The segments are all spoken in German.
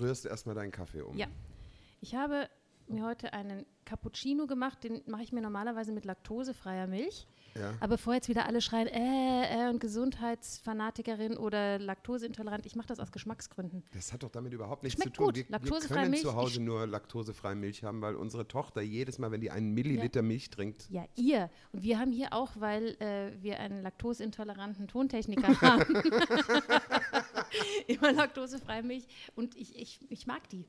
rührst erstmal deinen Kaffee um. Ja. Ich habe mir heute einen Cappuccino gemacht, den mache ich mir normalerweise mit laktosefreier Milch. Ja. Aber bevor jetzt wieder alle schreien, äh, äh, und Gesundheitsfanatikerin oder laktoseintolerant, ich mache das aus Geschmacksgründen. Das hat doch damit überhaupt nichts Schmeckt zu tun. gut. Wir, wir können Milch, zu Hause nur laktosefreie Milch haben, weil unsere Tochter jedes Mal, wenn die einen Milliliter Milch trinkt, Ja, ihr. Und wir haben hier auch, weil äh, wir einen laktoseintoleranten Tontechniker haben, immer laktosefreie Milch. Und ich, ich, ich mag die.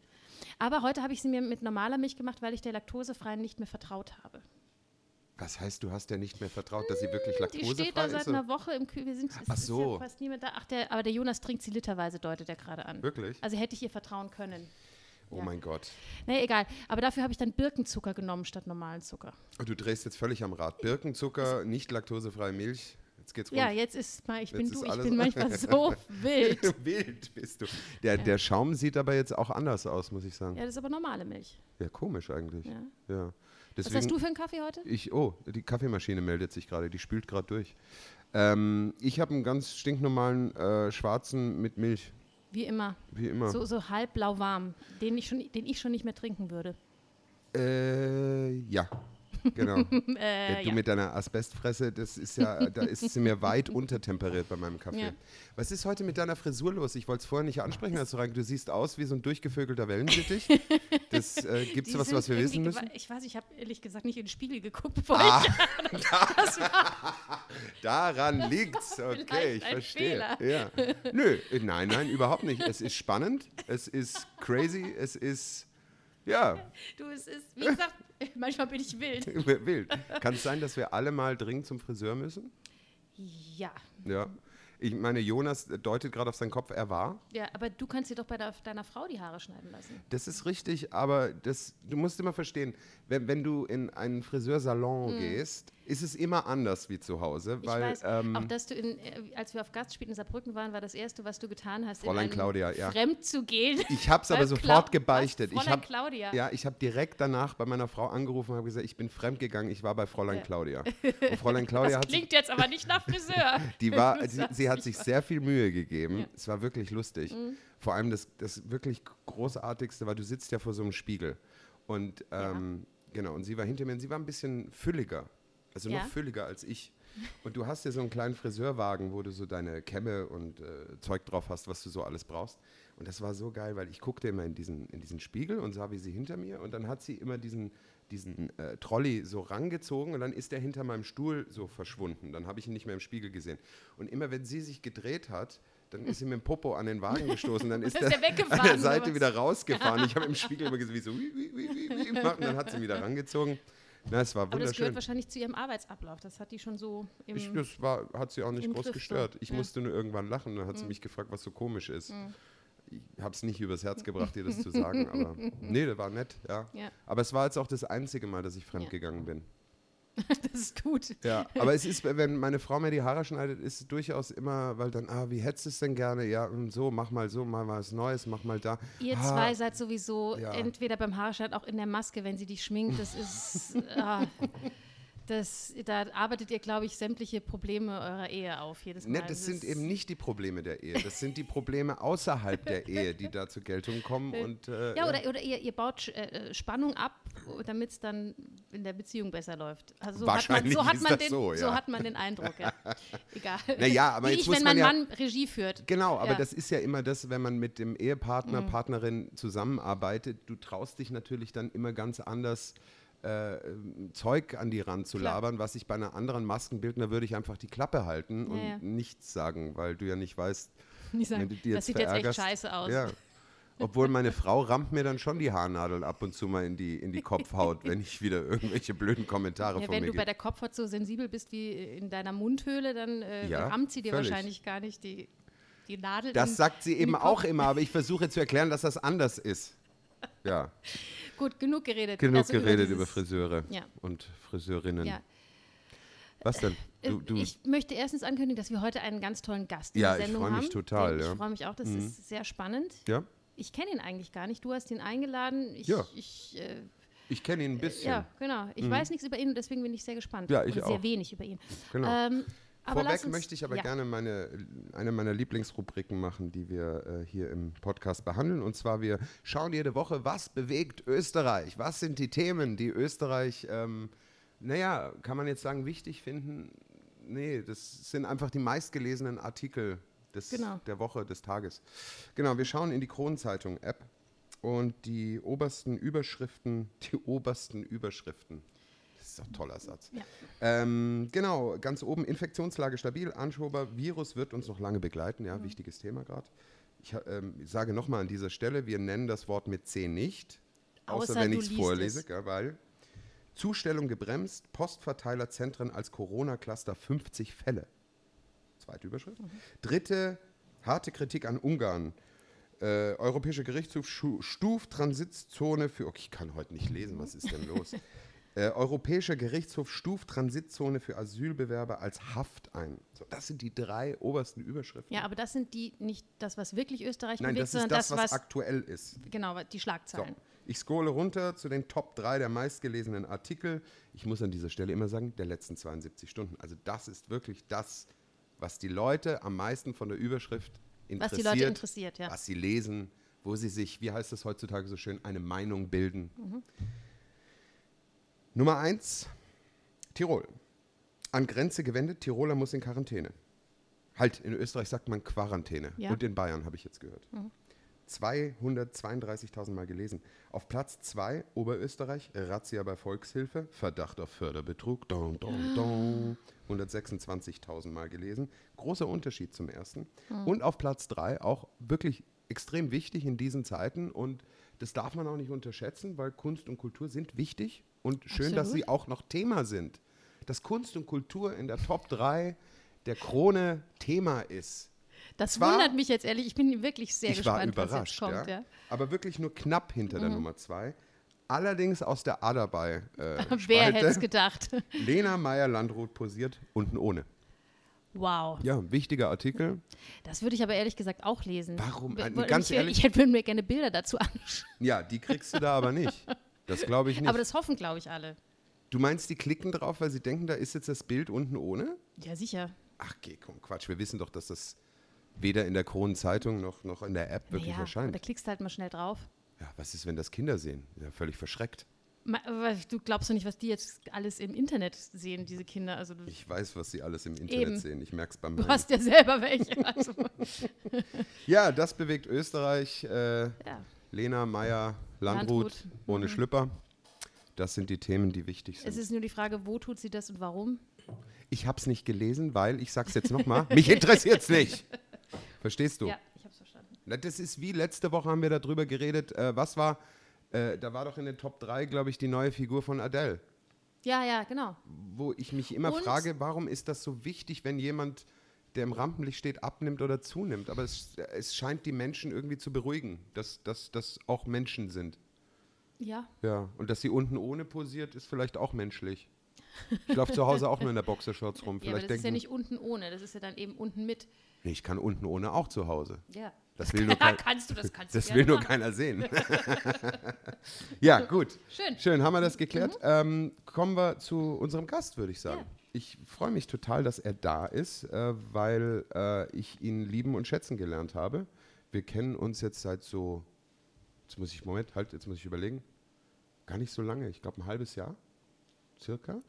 Aber heute habe ich sie mir mit normaler Milch gemacht, weil ich der laktosefreien nicht mehr vertraut habe. was heißt, du hast ja nicht mehr vertraut, dass sie wirklich Die steht laktosefrei da seit ist? einer Woche im Kühl. Wir sind es Ach ist so. ja fast niemand da. Ach, der, aber der Jonas trinkt sie literweise, deutet er gerade an. Wirklich? Also hätte ich ihr vertrauen können. Oh ja. mein Gott. Nee, egal. Aber dafür habe ich dann Birkenzucker genommen statt normalen Zucker. Du drehst jetzt völlig am Rad. Birkenzucker, nicht laktosefreie Milch. Jetzt geht's rund. Ja, jetzt ist mal, ich Jetzt bin du, ich bin manchmal so wild. Wild bist du. Der, der Schaum sieht aber jetzt auch anders aus, muss ich sagen. Ja, das ist aber normale Milch. Ja, komisch eigentlich. Ja. Ja. Was Deswegen, hast du für einen Kaffee heute? Ich, oh, die Kaffeemaschine meldet sich gerade, die spült gerade durch. Ähm, ich habe einen ganz stinknormalen äh, schwarzen mit Milch, Wie immer. wie immer. So, so halb blau-warm, den, ich schon- den ich schon nicht mehr trinken würde. Äh, ja, genau. Äh, du ja. mit deiner Asbestfresse, das ist ja, da ist sie mir weit untertemperiert bei meinem Kaffee. Ja. Was ist heute mit deiner Frisur los? Ich wollte es vorher nicht ansprechen, als du rein. Du siehst aus wie so ein durchgevögelter Wellensittich. Das äh, gibt's Die was, was wir wissen müssen? Ich weiß, ich habe ehrlich gesagt nicht in den Spiegel geguckt, bevor Ah, ich. War, daran liegt's. Okay, ich verstehe. Ja. Nö, äh, nein, nein, überhaupt nicht. Es ist spannend, es ist crazy, es ist ja du, es ist, wie gesagt, manchmal bin ich wild. wild. Kann es sein, dass wir alle mal dringend zum Friseur müssen? Ja. Ja. Ich meine, Jonas deutet gerade auf seinen Kopf, er war. Ja, aber du kannst dir doch bei deiner Frau die Haare schneiden lassen. Das ist richtig, aber das, du musst immer verstehen, wenn, wenn du in einen Friseursalon gehst, ist es immer anders wie zu Hause, Mhm. Ich weil weiß, ähm, auch dass du, in, äh, als wir auf Gastspielen in Saarbrücken waren, war das Erste, was du getan hast, Fräulein in Claudia, ja. fremd zu gehen. ich habe es aber Beim sofort gebeichtet. Was? Ich hab, Claudia. Ja, ich habe direkt danach bei meiner Frau angerufen und habe gesagt, ich bin fremdgegangen, ich war bei Fräulein Ja. Claudia. Und Fräulein Claudia Das klingt jetzt aber nicht nach Friseur. Die war, sie, sie hat ich sich sehr viel Mühe gegeben. Ja. Mhm. Es war wirklich lustig. Vor allem das, das wirklich Großartigste war, du sitzt ja vor so einem Spiegel. Und ähm, genau, und sie war hinter mir und sie war ein bisschen fülliger. Also Ja. noch fülliger als ich. Und du hast ja so einen kleinen Friseurwagen, wo du so deine Kämme und äh, Zeug drauf hast, was du so alles brauchst. Und das war so geil, weil ich guckte immer in diesen, in diesen Spiegel und sah, wie sie hinter mir und dann hat sie immer diesen, diesen äh, Trolley so rangezogen und dann ist er hinter meinem Stuhl so verschwunden. Dann habe ich ihn nicht mehr im Spiegel gesehen. Und immer wenn sie sich gedreht hat, dann ist sie mit dem Popo an den Wagen gestoßen, dann ist ist er an der Seite wieder rausgefahren. Ich habe im Spiegel immer gesehen, wie so wie, wie, wie, wie, wie und dann hat sie ihn wieder rangezogen. Na, es war Aber das gehört wunderschön. wahrscheinlich zu ihrem Arbeitsablauf. Das hat die schon so im. Ich, das war, hat sie auch nicht groß Griff gestört. Ich ja. musste nur irgendwann lachen. Dann hat sie mich gefragt, was so komisch ist. Ich habe es nicht übers Herz gebracht, ihr das zu sagen, aber nee, das war nett, ja. Ja. Aber es war jetzt auch das einzige Mal, dass ich fremdgegangen bin. das ist gut. Ja, aber es ist, wenn meine Frau mir die Haare schneidet, ist es durchaus immer, weil dann, ah, wie hättest du es denn gerne? Ja, und so, mach mal so, mal was Neues, mach mal da. Ihr ah, zwei seid sowieso Ja. entweder beim Haarschneid auch in der Maske, wenn sie dich schminkt. Das ist. ah, das, da arbeitet ihr, glaube ich, sämtliche Probleme eurer Ehe auf jedes Mal. Ne, das sind ist- eben nicht die Probleme der Ehe. Das sind die Probleme außerhalb der Ehe, die da zur Geltung kommen. Und, äh, Ja, oder, oder ihr, ihr baut Sch- äh, Spannung ab, damit es dann in der Beziehung besser läuft. Also so Wahrscheinlich hat man, so hat ist man das den, so, ja. hat man den Eindruck, ja. Egal. Naja, aber Wie jetzt ich, muss wenn man mein ja- Mann Regie führt. Genau, aber. Mhm. das ist ja immer das, wenn man mit dem Ehepartner, Partnerin zusammenarbeitet, du traust dich natürlich dann immer ganz anders äh, ähm, Zeug an die Rand zu Klar. labern, was ich bei einer anderen Maskenbildner würde ich einfach die Klappe halten und Ja, nichts sagen, weil du ja nicht weißt, Die sagen, wenn du die das jetzt sieht jetzt echt scheiße aus. Ja. Obwohl meine Frau rammt mir dann schon die Haarnadeln ab und zu mal in die, in die Kopfhaut, wenn ich wieder irgendwelche blöden Kommentare Ja, von wenn mir du bei der Kopfhaut so sensibel bist wie in deiner Mundhöhle, dann äh, Ja, rammt sie dir völlig. wahrscheinlich gar nicht die, die Nadel. in- Das sagt sie in eben auch immer, aber ich versuche zu erklären, dass das anders ist. Ja. Gut, genug geredet. Genug Also geredet dieses- über Friseure Ja. und Friseurinnen. Ja. Was denn? Äh, Du, du, Ich möchte erstens ankündigen, dass wir heute einen ganz tollen Gast in Ja, der ich Sendung haben. mich total, Den- ja. Ich freue mich auch, das ist sehr spannend. ja? Ich kenne ihn eigentlich gar nicht. Du hast ihn eingeladen. Ich, Ja. ich, äh, Ich kenne ihn ein bisschen. ja, genau. Ich weiß nichts über ihn und deswegen bin ich sehr gespannt. Ja, ich Oder sehr auch. wenig über ihn. Genau. Ähm, Aber Vorweg uns- möchte ich aber ja. gerne meine, eine meiner Lieblingsrubriken machen, die wir äh, hier im Podcast behandeln. Und zwar, wir schauen jede Woche, was bewegt Österreich? Was sind die Themen, die Österreich, ähm, naja, kann man jetzt sagen, wichtig finden? Nee, das sind einfach die meistgelesenen Artikel des, Genau. der Woche, des Tages. Genau, wir schauen in die Kronenzeitung-App und die obersten Überschriften, die obersten Überschriften. Das ist doch ein toller Satz. Ja. Ähm, genau, ganz oben Infektionslage stabil. Anschober, Virus wird uns noch lange begleiten. Mhm. Ja, wichtiges Thema gerade. Ich ähm, sage nochmal an dieser Stelle, wir nennen das Wort mit C nicht. Außer, Außer wenn ich es vorlese, es. gell, weil Zustellung gebremst, Postverteilerzentren als Corona-Cluster 50 Fälle. Zweite Überschrift. Mhm. Dritte, harte Kritik an Ungarn. Äh, Europäischer Gerichtshof schu- stuft Transitzone für. Okay, ich kann heute nicht lesen, was ist denn los? Äh, Europäischer Gerichtshof stuft Transitzone für Asylbewerber als Haft ein. So, das sind die drei obersten Überschriften. Ja, aber das sind die nicht das, was wirklich Österreich Nein, bewegt, das ist sondern das, das, was was, aktuell ist. genau, die So, Schlagzeilen. ich scrolle runter zu den Top 3 der meistgelesenen Artikel. Ich muss an dieser Stelle immer sagen, der letzten 72 Stunden. Also das ist wirklich das, was die Leute am meisten von der Überschrift Was interessiert. die Leute interessiert, ja. Was sie lesen, wo sie sich, wie heißt das heutzutage so schön, eine Meinung bilden. Mhm. Nummer 1, Tirol. An Grenze gewendet, Tiroler muss in Quarantäne. Halt, in Österreich sagt man Quarantäne. Ja. Und in Bayern habe ich jetzt gehört. 232.000 Mal gelesen. Auf Platz 2 Oberösterreich, Razzia bei Volkshilfe, Verdacht auf Förderbetrug, don, don, don, 126.000 Mal gelesen. Großer Unterschied zum ersten. Und auf Platz 3 auch wirklich extrem wichtig in diesen Zeiten und das darf man auch nicht unterschätzen, weil Kunst und Kultur sind wichtig und schön, dass Absolut. sie auch noch Thema sind. Dass Kunst und Kultur in der Top 3 der Krone Thema ist. Das Zwar- wundert mich jetzt ehrlich. Ich bin wirklich sehr gespannt, was jetzt überrascht, kommt. ja. Ja. Mhm. aber wirklich nur knapp hinter der Nummer 2. Allerdings aus der A dabei. Äh, Wer hätte es gedacht? Lena Meyer-Landrut posiert unten ohne. Wow. Ja, wichtiger Artikel. Das würde ich aber ehrlich gesagt auch lesen. Warum? W- Äh, ganz ich, ehrlich- Ich hätte mir gerne Bilder dazu anschauen. Ja, die kriegst du da aber nicht. Das glaube ich nicht. Aber das hoffen, glaube ich, alle. du meinst, die klicken drauf, weil sie denken, da ist jetzt das Bild unten ohne? Ja, sicher. Ach, geh, komm, Quatsch. Wir wissen doch, dass das weder in der Kronenzeitung noch, noch in der App wirklich naja, erscheint. da klickst du halt mal schnell drauf. Ja, was ist, wenn das Kinder sehen? Ja, völlig verschreckt. Du glaubst doch nicht, was die jetzt alles im Internet sehen, diese Kinder. Also Ich weiß, was sie alles im Internet Eben. sehen. Ich merke es beim du Rennen. hast ja selber welche. Also, Ja, das bewegt Österreich. Äh, ja. Lena Meyer Landrut Landrut. Mhm. ohne Schlüpper. Das sind die Themen, die wichtig Es sind. ist nur die Frage, wo tut sie das und warum? Ich habe es nicht gelesen, weil, ich sag's jetzt nochmal, mich interessiert es nicht. Verstehst du? Ja, ich habe es verstanden. Das ist wie letzte Woche haben wir darüber geredet. Äh, was war, äh, da war doch in den Top 3, glaube ich, die neue Figur von Adele. Ja, ja, genau. Wo ich mich immer Und- frage, warum ist das so wichtig, wenn jemand, der im Rampenlicht steht, abnimmt oder zunimmt? Aber es, es scheint die Menschen irgendwie zu beruhigen, dass das auch Menschen sind. Ja, Ja, und dass sie unten ohne posiert, ist vielleicht auch menschlich. Ich laufe zu Hause auch nur in der Boxershorts rum. ja aber Vielleicht das ist ja denken, nicht unten ohne, das ist ja dann eben unten mit. nee, ich kann unten ohne auch zu Hause. Ja. Das will nur, kein, kannst du, das kannst das will nur machen. keiner sehen. ja, gut. Schön. Schön, haben wir das geklärt. Ähm, kommen wir zu unserem Gast, würde ich sagen. Ja. Ich freue mich total, dass er da ist, äh, weil äh, ich ihn lieben und schätzen gelernt habe. Wir kennen uns jetzt seit so, jetzt muss ich, Moment, halt, jetzt muss ich überlegen, gar nicht so lange, ich glaube ein halbes Jahr, circa.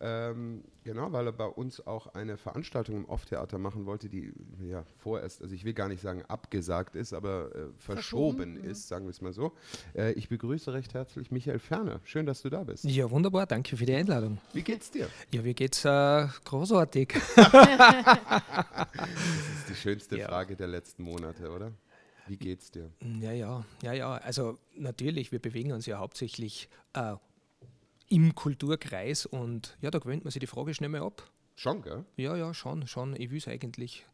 Ähm, genau, weil er bei uns auch eine Veranstaltung im Off-Theater machen wollte, die ja vorerst, also ich will gar nicht sagen abgesagt ist, aber äh, verschoben, Verschoben, ist, sagen wir es mal so. Äh, ich begrüße recht herzlich Michael Ferner. Schön, dass du da bist. Ja, wunderbar, danke für die Einladung. Wie geht's dir? Ja, wie geht's? Äh, großartig. Das ist die schönste Ja. Frage der letzten Monate, oder? Wie geht's dir? Ja, ja, ja, ja. Also natürlich, wir bewegen uns ja hauptsächlich äh, im Kulturkreis und ja, da gewöhnt man sich die Frage schnell mal ab. Schon, gell? Ja, ja, schon, schon. Ich will es eigentlich.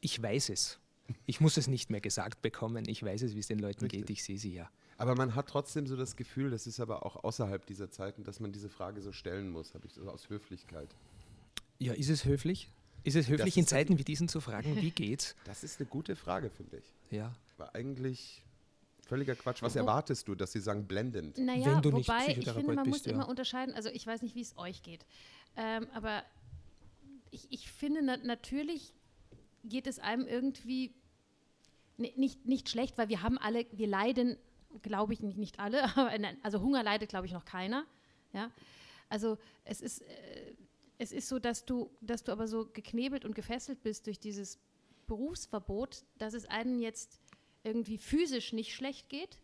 Ich weiß es. Ich muss es nicht mehr gesagt bekommen. Ich weiß es, wie es den Leuten Richtig. geht. Ich sehe sie ja. Aber man hat trotzdem so das Gefühl, das ist aber auch außerhalb dieser Zeiten, dass man diese Frage so stellen muss, habe ich so aus Höflichkeit. Ja, ist es höflich? Ist es höflich, in ist Zeiten wie diesen zu fragen, wie geht's? Das ist eine gute Frage, finde ich. Ja. War eigentlich völliger Quatsch. Was erwartest du, dass sie sagen blendend? Naja, Wenn du nicht wobei ich Psychotherapeut finde, man bist, muss ja. immer unterscheiden, also ich weiß nicht, wie es euch geht, ähm, aber ich, ich finde na, natürlich geht es einem irgendwie nicht, nicht schlecht, weil wir haben alle, wir leiden, glaube ich, nicht, nicht alle, aber also Hunger leidet, glaube ich, noch keiner. Ja? Also es ist, äh, es ist so, dass du, dass du aber so geknebelt und gefesselt bist durch dieses Berufsverbot, dass es einem jetzt irgendwie physisch nicht schlecht geht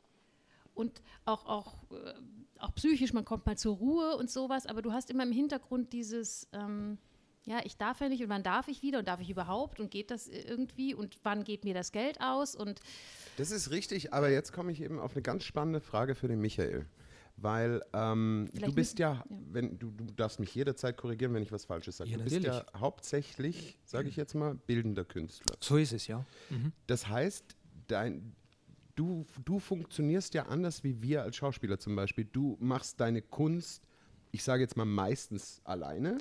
und auch, auch, äh, auch psychisch, man kommt mal zur Ruhe und sowas, aber du hast immer im Hintergrund dieses, ähm, ja, ich darf ja nicht und wann darf ich wieder und darf ich überhaupt und geht das irgendwie und wann geht mir das Geld aus und Das ist richtig, aber jetzt komme ich eben auf eine ganz spannende Frage für den Michael. Weil ähm, du bist ja, ja, wenn du, du darfst mich jederzeit korrigieren, wenn ich was Falsches sage. Ja, du bist ja hauptsächlich, sage ich jetzt mal, bildender Künstler. So ist es, ja. Mhm. Das heißt, dein, du, du funktionierst ja anders wie wir als Schauspieler zum Beispiel. Du machst deine Kunst, ich sage jetzt mal meistens alleine.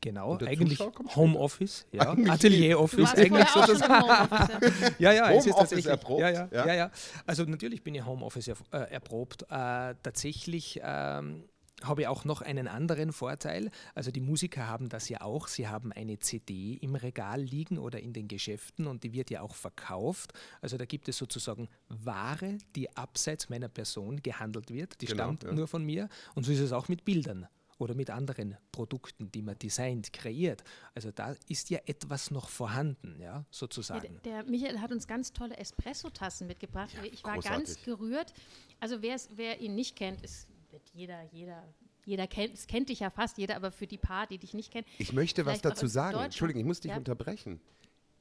Genau, eigentlich Homeoffice, ja. Atelier-Office eigentlich sozusagen. ja, ja, Home es ist tatsächlich. Erprobt. Ja, ja, ja, ja, Also natürlich bin ich Homeoffice äh, erprobt. Äh, tatsächlich ähm, habe ich auch noch einen anderen Vorteil. Also die Musiker haben das ja auch. Sie haben eine CD im Regal liegen oder in den Geschäften und die wird ja auch verkauft. Also da gibt es sozusagen Ware, die abseits meiner Person gehandelt wird. Die genau, stammt ja. nur von mir. Und so ist es auch mit Bildern oder mit anderen Produkten, die man designt, kreiert. Also da ist ja etwas noch vorhanden, ja, sozusagen. Ja, der, der, Michael hat uns ganz tolle Espresso-Tassen mitgebracht. Ja, ich war ganz gerührt. Also wer ihn nicht kennt, ist wird jeder, jeder jeder kennt, es kennt dich ja fast jeder, aber für die paar, die dich nicht kennen. Ich möchte was dazu sagen. Entschuldigung, ich muss dich ja. unterbrechen.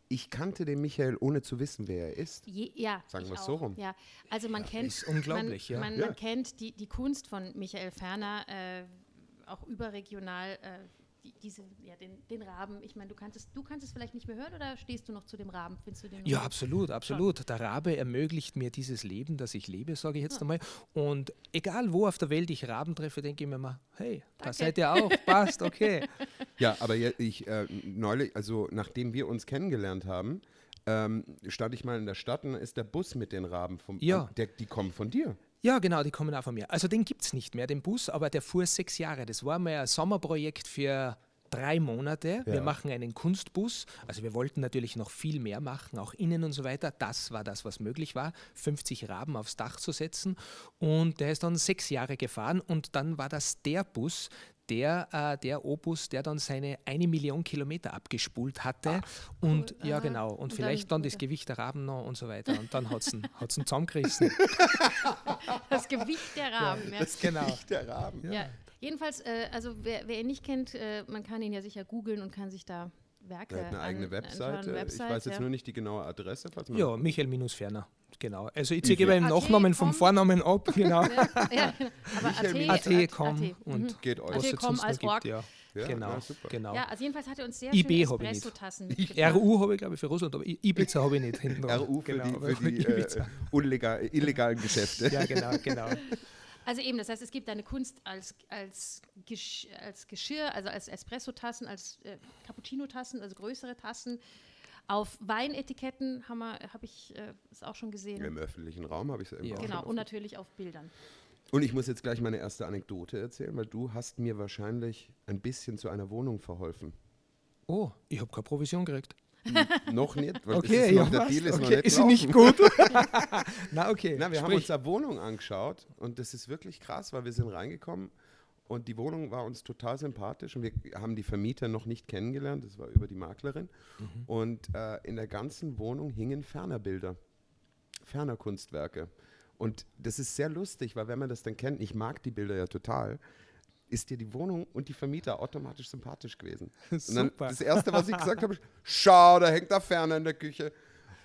Ich kannte den Michael, ohne zu wissen, wer er ist. Je, ja, sagen wir es so rum. Ja, also man ja, kennt, ist unglaublich, man, ja. Man, man kennt die, die Kunst von Michael Ferner. Äh, auch überregional äh, die, diese, ja, den, den Raben. Ich meine, du kannst, es, du kannst es vielleicht nicht mehr hören oder stehst du noch zu dem Raben? Findest du den ja, absolut, absolut. Schon? Der Rabe ermöglicht mir dieses Leben, das ich lebe, sage ich jetzt ja. einmal. Und egal wo auf der Welt ich Raben treffe, denke ich mir mal, hey, Danke. da seid ihr auch, passt, okay. Ja, aber ich äh, neulich, also nachdem wir uns kennengelernt haben, ähm, stand ich mal in der Stadt und ist der Bus mit den Raben vom, ja. der, die kommen von dir. Ja, genau, die kommen auch von mir. Also den gibt es nicht mehr, den Bus, aber der fuhr sechs Jahre. Das war mal ein Sommerprojekt für drei Monate. Ja. Wir machen einen Kunstbus. Also wir wollten natürlich noch viel mehr machen, auch innen und so weiter. Das war das, was möglich war, 50 Raben aufs Dach zu setzen. Und der ist dann sechs Jahre gefahren und dann war das der Bus, der, äh, der Opus, der dann seine eine Million Kilometer abgespult hatte. Ach, und cool. ja, genau. Und, und vielleicht dann, dann, das Gewicht der Raben noch und so weiter. Und dann hat es ihn zusammengerissen. Das Gewicht der Raben, ja. Das genau. Gewicht der Raben. Ja. ja. Jedenfalls, äh, also wer, wer, ihn nicht kennt, äh, man kann ihn ja sicher googeln und kann sich da Werke. Er hat eine eigene Webseite. Website, ich weiß jetzt ja. nur nicht die genaue Adresse. ja, Michael-Ferner. Genau. Also ich ziehe beim Nachnamen vom Vornamen ab. Genau. ja, genau. Aber AT, AT, com und mhm. geht euch. AT, com als gibt, ja. Ja, genau, ja, genau. Ja, also jedenfalls hat er uns sehr IB schöne Espresso-Tassen RU habe ich, glaube ich, für Russland, aber Ibiza habe ich nicht hinten RU für genau, die, für die äh, unlegal, illegalen Geschäfte. Ja, genau, genau. Also eben, das heißt, es gibt deine Kunst als, als, Gesch als Geschirr, also als Espresso-Tassen, als äh, Cappuccino-Tassen, also größere Tassen. Auf Weinetiketten habe hab ich äh, es auch schon gesehen. Im öffentlichen Raum habe ich es ja. Genau, und natürlich auf Bildern. Und ich muss jetzt gleich meine erste Anekdote erzählen, weil du hast mir wahrscheinlich ein bisschen zu einer Wohnung verholfen. Oh, ich habe keine Provision gekriegt. noch nicht. Weil okay, ist noch, ja, der Deal ist okay. noch nicht Ist sie nicht gut? Na, okay. Na, wir Sprich. haben uns da Wohnung angeschaut und das ist wirklich krass, weil wir sind reingekommen und die Wohnung war uns total sympathisch und wir haben die Vermieter noch nicht kennengelernt, das war über die Maklerin. Mhm. Und äh, in der ganzen Wohnung hingen Fernerbilder, Fernerkunstwerke. Und das ist sehr lustig, weil wenn man das dann kennt, ich mag die Bilder ja total, ist dir die Wohnung und die Vermieter automatisch sympathisch gewesen. Dann das Erste, was ich gesagt habe, ist, schau, da hängt da Ferner in der Küche.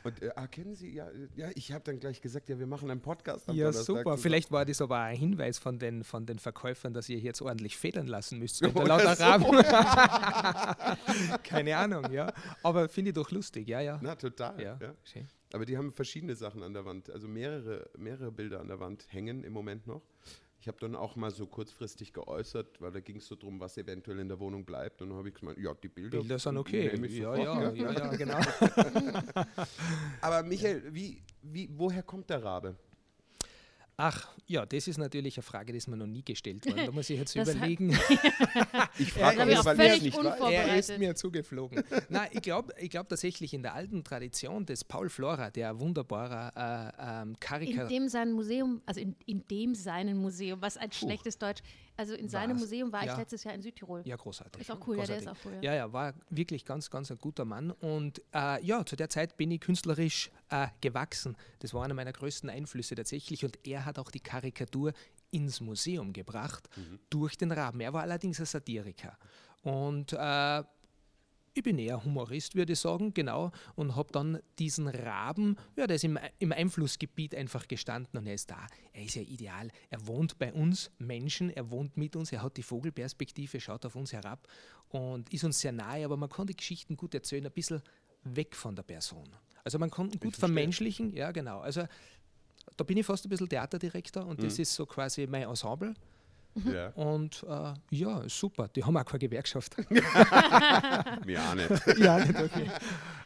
Und äh, ah, kennen Sie, ja, ja ich habe dann gleich gesagt, ja, wir machen einen Podcast. Am ja, super. Vielleicht war das aber ein Hinweis von den, von den Verkäufern, dass ihr jetzt ordentlich federn lassen müsst. Mit lauter so. Rahmen. Keine Ahnung, ja. Aber finde ich doch lustig, ja, ja. Na, total. Ja, ja. Schön. Aber die haben verschiedene Sachen an der Wand, also mehrere, mehrere Bilder an der Wand hängen im Moment noch. Ich habe dann auch mal so kurzfristig geäußert, weil da ging es so darum, was eventuell in der Wohnung bleibt. Und dann habe ich gemeint, ja, die Bilder, Bilder sind okay. Ja, ja, ja, ja, genau. Aber Michael, wie, wie, woher kommt der Rabe? Ach, ja, das ist natürlich eine Frage, die ist mir noch nie gestellt worden. Da muss ich jetzt Das hat- überlegen. Ich frage ich auch, auch weil ich nicht unvorbereitet. Er ist mir zugeflogen. Nein, ich glaube ich glaub tatsächlich in der alten Tradition des Paul Flora, der ein wunderbarer äh, ähm, In Karikatur. dem sein Museum, also in, in dem seinen Museum, was ein schlechtes Deutsch, also in seinem Was? Museum war ich Ja. letztes Jahr in Südtirol. Ja, großartig. Ist auch cool, ja, der ist Großartig. auch cool, ja. Ja, ja, war wirklich ganz, ganz ein guter Mann. Und äh, ja, zu der Zeit bin ich künstlerisch äh, gewachsen. Das war einer meiner größten Einflüsse tatsächlich. Und er hat auch die Karikatur ins Museum gebracht durch den Raben. Er war allerdings ein Satiriker. Und äh, ich bin eher Humorist, würde ich sagen, genau. Und habe dann diesen Raben, ja, der ist im, im Einflussgebiet einfach gestanden und er ist da. Er ist ja ideal. Er wohnt bei uns Menschen, er wohnt mit uns, er hat die Vogelperspektive, schaut auf uns herab und ist uns sehr nahe, aber man kann die Geschichten gut erzählen, ein bisschen weg von der Person. Also man kann gut vermenschlichen, ja, genau. Also da bin ich fast ein bisschen Theaterdirektor und Mhm. das ist so quasi mein Ensemble. Ja. Und äh, ja, super. Die haben auch keine Gewerkschaft. Auch nicht. ja, nicht okay.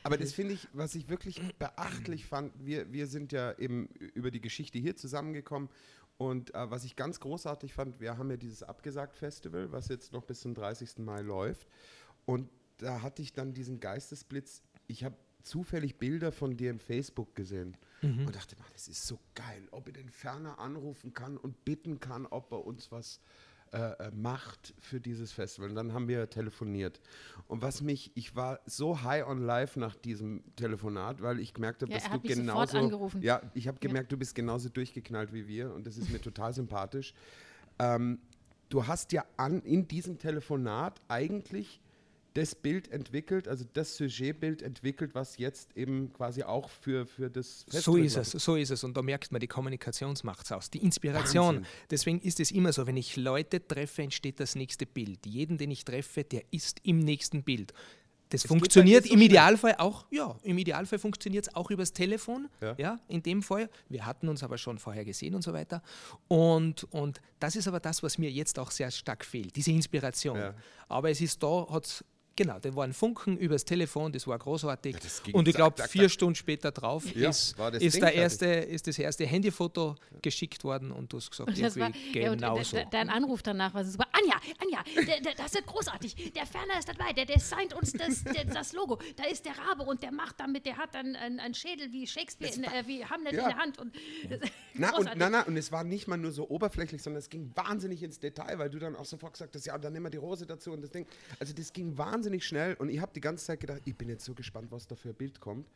Aber das finde ich, was ich wirklich beachtlich fand, wir, wir sind ja eben über die Geschichte hier zusammengekommen und äh, was ich ganz großartig fand, wir haben ja dieses Abgesagt-Festival, was jetzt noch bis zum 30. Mai läuft und da hatte ich dann diesen Geistesblitz, ich habe zufällig Bilder von dir im Facebook gesehen und dachte, "Mann, das ist so geil, ob ich den Ferner anrufen kann und bitten kann, ob er uns was äh, äh, macht für dieses Festival. Und dann haben wir telefoniert. Und was mich, ich war so high on life nach diesem Telefonat, weil ich gemerkt habe, Ja, dass du genauso. angerufen. Ja, ich habe gemerkt, du bist genauso durchgeknallt wie wir und das ist mir total sympathisch. Ähm, du hast ja an, in diesem Telefonat eigentlich das Bild entwickelt, also das Sujetbild entwickelt, was jetzt eben quasi auch für, für das So Festival ist es, so ist es. Und da merkt man, die Kommunikationsmacht aus, die Inspiration. Wahnsinn. Deswegen ist es immer so, wenn ich Leute treffe, entsteht das nächste Bild. Jeden, den ich treffe, der ist im nächsten Bild. Das geht funktioniert so im. Idealfall auch, ja, im Idealfall funktioniert es auch übers Telefon, Ja. ja. in dem Fall. Wir hatten uns aber schon vorher gesehen und so weiter. Und, und das ist aber das, was mir jetzt auch sehr stark fehlt, diese Inspiration. Ja. Aber es ist da, hat Genau, da waren Funken übers Telefon, das war großartig. Ja, das und ich glaube, vier zack. Stunden später drauf Ja, ist, war das ist, der erste, ist das erste Handyfoto geschickt worden und du hast gesagt, Und das war, irgendwie ja, und genau so. de- dein Anruf danach war so super. Anja, Anja, der, der, das ist großartig. Der Ferner ist dabei, der designt uns das, der, das Logo. Da ist der Rabe und der macht damit, der hat dann einen, einen Schädel wie Shakespeare, in, äh, wie Hamlet Ja. in der Hand. Und Na und, großartig. na, na, und es war nicht mal nur so oberflächlich, sondern es ging wahnsinnig ins Detail, weil du dann auch sofort gesagt hast, ja, dann nehmen wir die Rose dazu und das Ding. Also das ging wahnsinnig schnell und ich habe die ganze Zeit gedacht, ich bin jetzt so gespannt, was da für ein Bild kommt.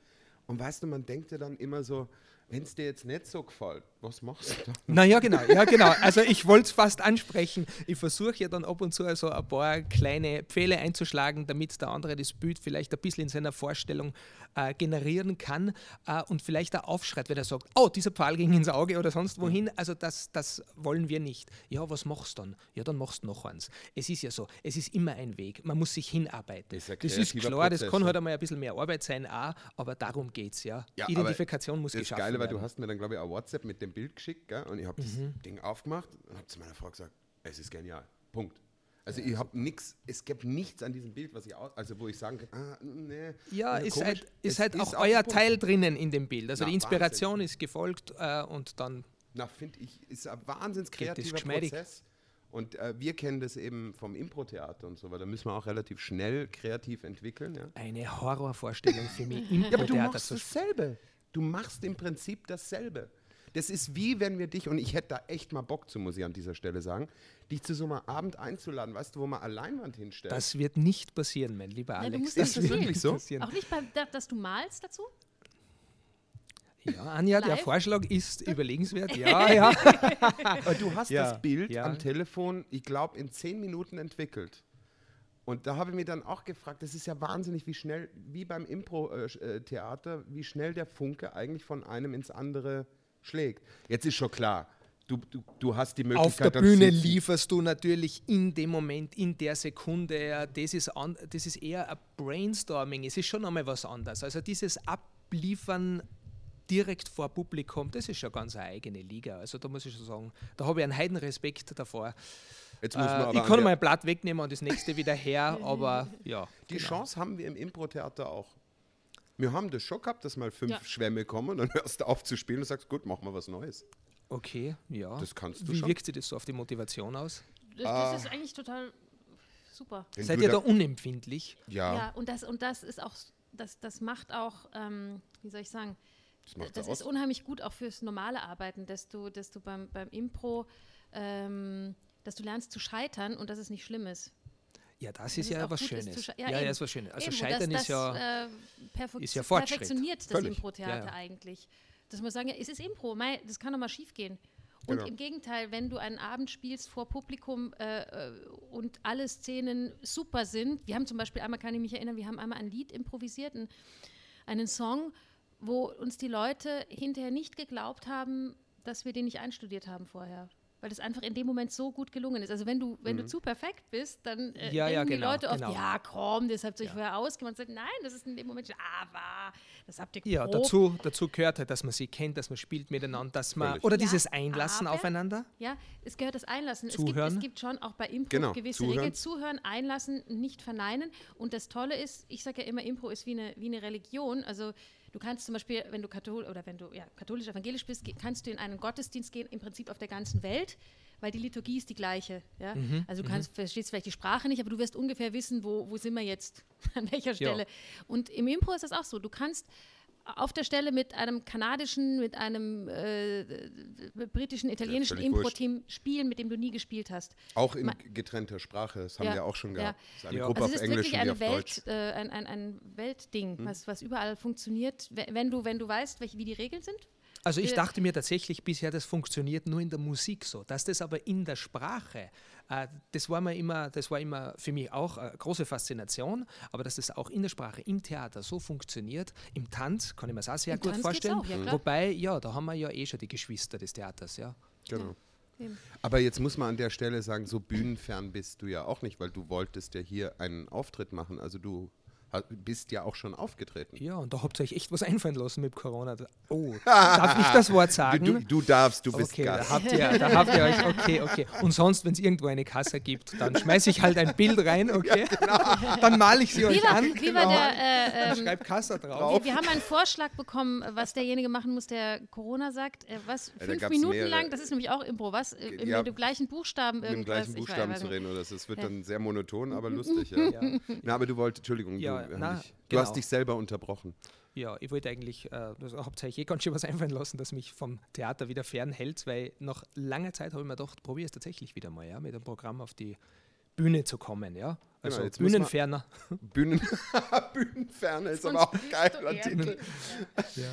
Und weißt du, man denkt ja dann immer so, wenn es dir jetzt nicht so gefällt, was machst du dann? Naja, genau, ja, genau. Also ich wollte es fast ansprechen. Ich versuche ja dann ab und zu also ein paar kleine Pfähle einzuschlagen, damit der andere das Bild vielleicht ein bisschen in seiner Vorstellung äh, generieren kann äh, und vielleicht auch aufschreit, wenn er sagt, oh, dieser Pfahl ging ins Auge oder sonst wohin. Also das, das wollen wir nicht. Ja, was machst du dann? Ja, dann machst du noch eins. Es ist ja so, es ist immer ein Weg. Man muss sich hinarbeiten. Ist ein das ist klar, das Prozess, kann ja. halt einmal ein bisschen mehr Arbeit sein, auch, aber darum geht es, ja. Ja, Identifikation muss Das geschaffen Geile war, werden. du hast mir dann, glaube ich, auch WhatsApp mit dem Bild geschickt gell? und ich habe das Ding aufgemacht und habe zu meiner Frau gesagt, es ist genial. Punkt. Also ich habe nichts, es gibt nichts an diesem Bild, was ich aus, also wo ich sagen kann, ah, nee. Ja, ist komisch. halt, ist Es halt auch ein euer. Teil drinnen in dem Bild. Also Na, die Inspiration ist gefolgt äh, und dann Na, finde ich, ist ein wahnsinns kreativer. Prozess. Und äh, wir kennen das eben vom Impro-Theater und so, weil da müssen wir auch relativ schnell kreativ entwickeln. Ja, eine Horrorvorstellung für mich, ja aber du machst zu dasselbe. Du machst im Prinzip dasselbe. Das ist wie wenn wir dich, und ich hätte da echt mal Bock zu, muss ich an dieser Stelle sagen, dich zu so einem Abend einzuladen, weißt du, wo man eine Leinwand hinstellt. Das wird nicht passieren, mein lieber Nein, du Alex. Ist das spielen. wirklich so? passieren. Auch nicht, beim, da- dass du malst dazu? Ja, Anja, der Live? Vorschlag ist überlegenswert. Ja, ja. Du hast Ja, das Bild ja. am Telefon, ich glaube, in zehn Minuten entwickelt. Und da habe ich mir dann auch gefragt, das ist ja wahnsinnig, wie schnell, wie beim Impro-Theater, wie schnell der Funke eigentlich von einem ins andere schlägt. Jetzt ist schon klar, du, du, du hast die Möglichkeit. Auf der Bühne zu- lieferst du natürlich in dem Moment, in der Sekunde. Das, ist an, das ist eher ein Brainstorming. Es ist schon einmal was anderes. Also dieses Abliefern direkt vor Publikum, das ist schon ganz eine eigene Liga. Also da muss ich schon sagen, da habe ich einen Heidenrespekt davor. Jetzt muss man Äh, aber ich an kann der- mal ein Blatt wegnehmen und das nächste wieder her, aber ja. Die genau. Chance haben wir im Impro-Theater auch. Wir haben das schon gehabt, dass mal fünf Ja. Schwämme kommen und dann hörst du auf zu spielen und sagst, gut, machen wir was Neues. Okay, ja. Das kannst du Wie schon. wirkt sich das so auf die Motivation aus? Das, das ist eigentlich total super. Wenn Seid ihr da da- unempfindlich? Ja, Ja, und das, und das ist auch, das, das macht auch, ähm, wie soll ich sagen, das das ist unheimlich gut auch fürs normale Arbeiten, dass du, dass du beim, beim Impro, ähm, dass du lernst zu scheitern und dass es nicht schlimm ist. Ja, das, Dass ist ja was Schönes. ja, ja, ja, ist was Schönes. Also Eben, Scheitern das, ist ja. äh, ist ja Fortschritt. perfektioniert das Völlig. Impro-Theater Ja, ja. eigentlich. Dass man sagen, ja, es ist Impro, mei, das kann doch mal schief gehen. Und Genau. im Gegenteil, wenn du einen Abend spielst vor Publikum äh, äh, und alle Szenen super sind, wir haben zum Beispiel einmal, kann ich mich erinnern, wir haben einmal ein Lied improvisiert, ein, einen Song, wo uns die Leute hinterher nicht geglaubt haben, dass wir den nicht einstudiert haben vorher. Weil das einfach in dem Moment so gut gelungen ist. Also wenn du, wenn du zu perfekt bist, dann äh, Ja, ja, denken genau, die Leute oft, genau. ja komm, das habt ihr euch Ja. vorher ausgemacht. Und sagt, nein, das ist in dem Moment, aber das habt ihr Ja, geprobt. dazu, dazu gehört halt, dass man sie kennt, dass man spielt miteinander, dass man. Völlig. Oder Ja, dieses Einlassen aber- aufeinander. Ja, es gehört das Einlassen. Es gibt, Zuhören. es gibt schon auch bei Impro Genau, gewisse zuhören. Regeln. Zuhören, einlassen, nicht verneinen. Und das Tolle ist, ich sage ja immer, Impro ist wie eine, wie eine Religion. Also du kannst zum Beispiel, wenn du kathol oder wenn du ja, katholisch, evangelisch bist, kannst du in einen Gottesdienst gehen, im Prinzip auf der ganzen Welt, weil die Liturgie ist die gleiche. Ja? Mhm, Also du kannst, verstehst vielleicht die Sprache nicht, aber du wirst ungefähr wissen, wo, wo sind wir jetzt, an welcher Stelle. Und im Impro ist das auch so. Du kannst auf der Stelle mit einem kanadischen, mit einem äh, äh, britischen, italienischen. Impro-Team spielen, mit dem du nie gespielt hast. Auch in Ma- getrennter Sprache, das haben Ja, wir auch schon ja. gehabt. Das ist eine Ja. Gruppe Also es auf ist Englisch wirklich eine. Hm. Welt, äh, ein, ein, ein Weltding, was, was überall funktioniert, we- wenn du, wenn du weißt, welche, wie die Regeln sind. Also ich Wir- dachte mir tatsächlich bisher, das funktioniert nur in der Musik so. Dass das aber in der Sprache, äh, das war mir immer, das war immer für mich auch eine große Faszination, aber dass das auch in der Sprache, im Theater so funktioniert, im Tanz kann ich mir das auch sehr Im gut Tanz vorstellen. auch, ja, klar. Wobei, ja, da haben wir ja eh schon die Geschwister des Theaters, ja. Genau. Aber jetzt muss man an der Stelle sagen, so bühnenfern bist du ja auch nicht, weil du wolltest ja hier einen Auftritt machen. Also du bist ja auch schon aufgetreten. Ja, und da habt ihr euch echt was einfallen lassen mit Corona. Oh, darf ich das Wort sagen? Du, du, darfst, du bist Okay, da Gast. habt, ihr, da habt ihr euch, okay, okay. Und sonst, wenn es irgendwo eine Kasse gibt, dann schmeiße ich halt ein Bild rein, okay? Dann male ich sie Wie euch war, an. wie war der, äh, ähm, Schreib Kassa drauf. wir, wir haben einen Vorschlag bekommen, was derjenige machen muss, der Corona sagt. Äh, was, da fünf gab's Minuten mehrere. lang, das ist nämlich auch Impro, was? Äh, Ja. mit dem gleichen Buchstaben mit dem irgendwas. gleichen ich weiß- Buchstaben weiß zu reden oder so. Es wird Ja. dann sehr monoton, aber lustig. Ja. Ja. Na, aber du wolltest, Entschuldigung, Ja, du, wir haben na, du genau. hast dich selber unterbrochen. Ja, ich wollte eigentlich, äh, das euch eh ganz schön was einfallen lassen, dass mich vom Theater wieder fernhält, weil nach langer Zeit habe ich mir gedacht, probier es tatsächlich wieder mal, ja, mit einem Programm auf die Bühne zu kommen, ja. Also jetzt muss man- Bühnenferner. Bühnen, Bühnenferne ist aber auch ein geiler Titel.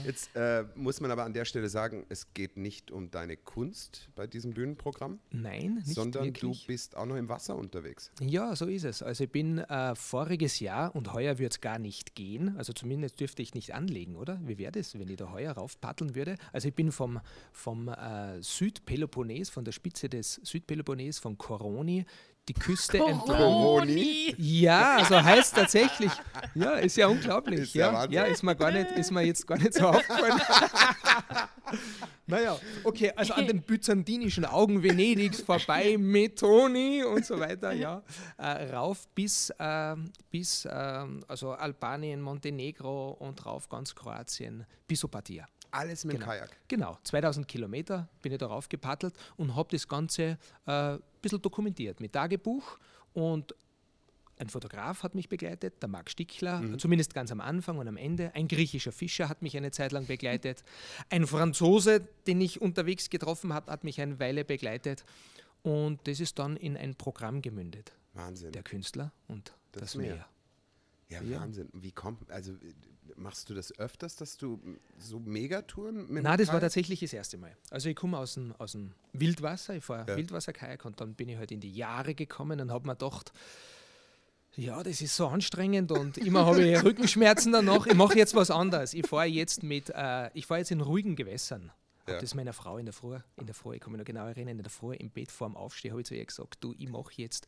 Jetzt äh, muss man aber an der Stelle sagen, es geht nicht um deine Kunst bei diesem Bühnenprogramm, Nein, nicht sondern wirklich. du bist auch noch im Wasser unterwegs. Ja, so ist es. Also ich bin äh, voriges Jahr und heuer wird es gar nicht gehen. Also zumindest dürfte ich nicht anlegen, oder? Wie wäre das, wenn ich da heuer raufpaddeln würde? Also ich bin vom, vom äh, Südpeloponnes, von der Spitze des Südpeloponnes, von Koroni, die Küste entlang. Coroni. Ja, also heißt tatsächlich, ja, ist ja unglaublich. Ist ja ja, ist mir gar nicht, ist mir jetzt gar nicht so aufgefallen. naja, okay, also an den byzantinischen Augen Venedigs vorbei, Metoni und so weiter, ja, äh, rauf bis, ähm, bis ähm, also Albanien, Montenegro und rauf ganz Kroatien, bis Opatia. Alles mit dem Genau. Kajak. Genau, 2000 Kilometer bin ich darauf gepaddelt und habe das Ganze äh, ein bisschen dokumentiert mit Tagebuch und ein Fotograf hat mich begleitet, der Marc Stickler, zumindest ganz am Anfang und am Ende. Ein griechischer Fischer hat mich eine Zeit lang begleitet. Ein Franzose, den ich unterwegs getroffen habe, hat mich eine Weile begleitet. Und das ist dann in ein Programm gemündet. Wahnsinn. Der Künstler und Das das, Meer. Meer. Ja, Ja. Wahnsinn. Wie kommt, also machst du das öfters, dass du so Megatouren mit Nein, das war tatsächlich das erste Mal. Also ich komme aus dem, aus dem Wildwasser, ich fahre Ja. Wildwasserkajak und dann bin ich halt in die Jahre gekommen und habe mir gedacht, ja, das ist so anstrengend und immer habe ich Rückenschmerzen danach. Ich mache jetzt was anderes. Ich fahre jetzt mit, äh, ich fahre jetzt in ruhigen Gewässern. Ja. Das meiner Frau in der Früh, in der Früh, ich kann mich noch genau erinnern, in der Früh im Bett vorm Aufstehen habe ich zu ihr gesagt, du, ich mache jetzt,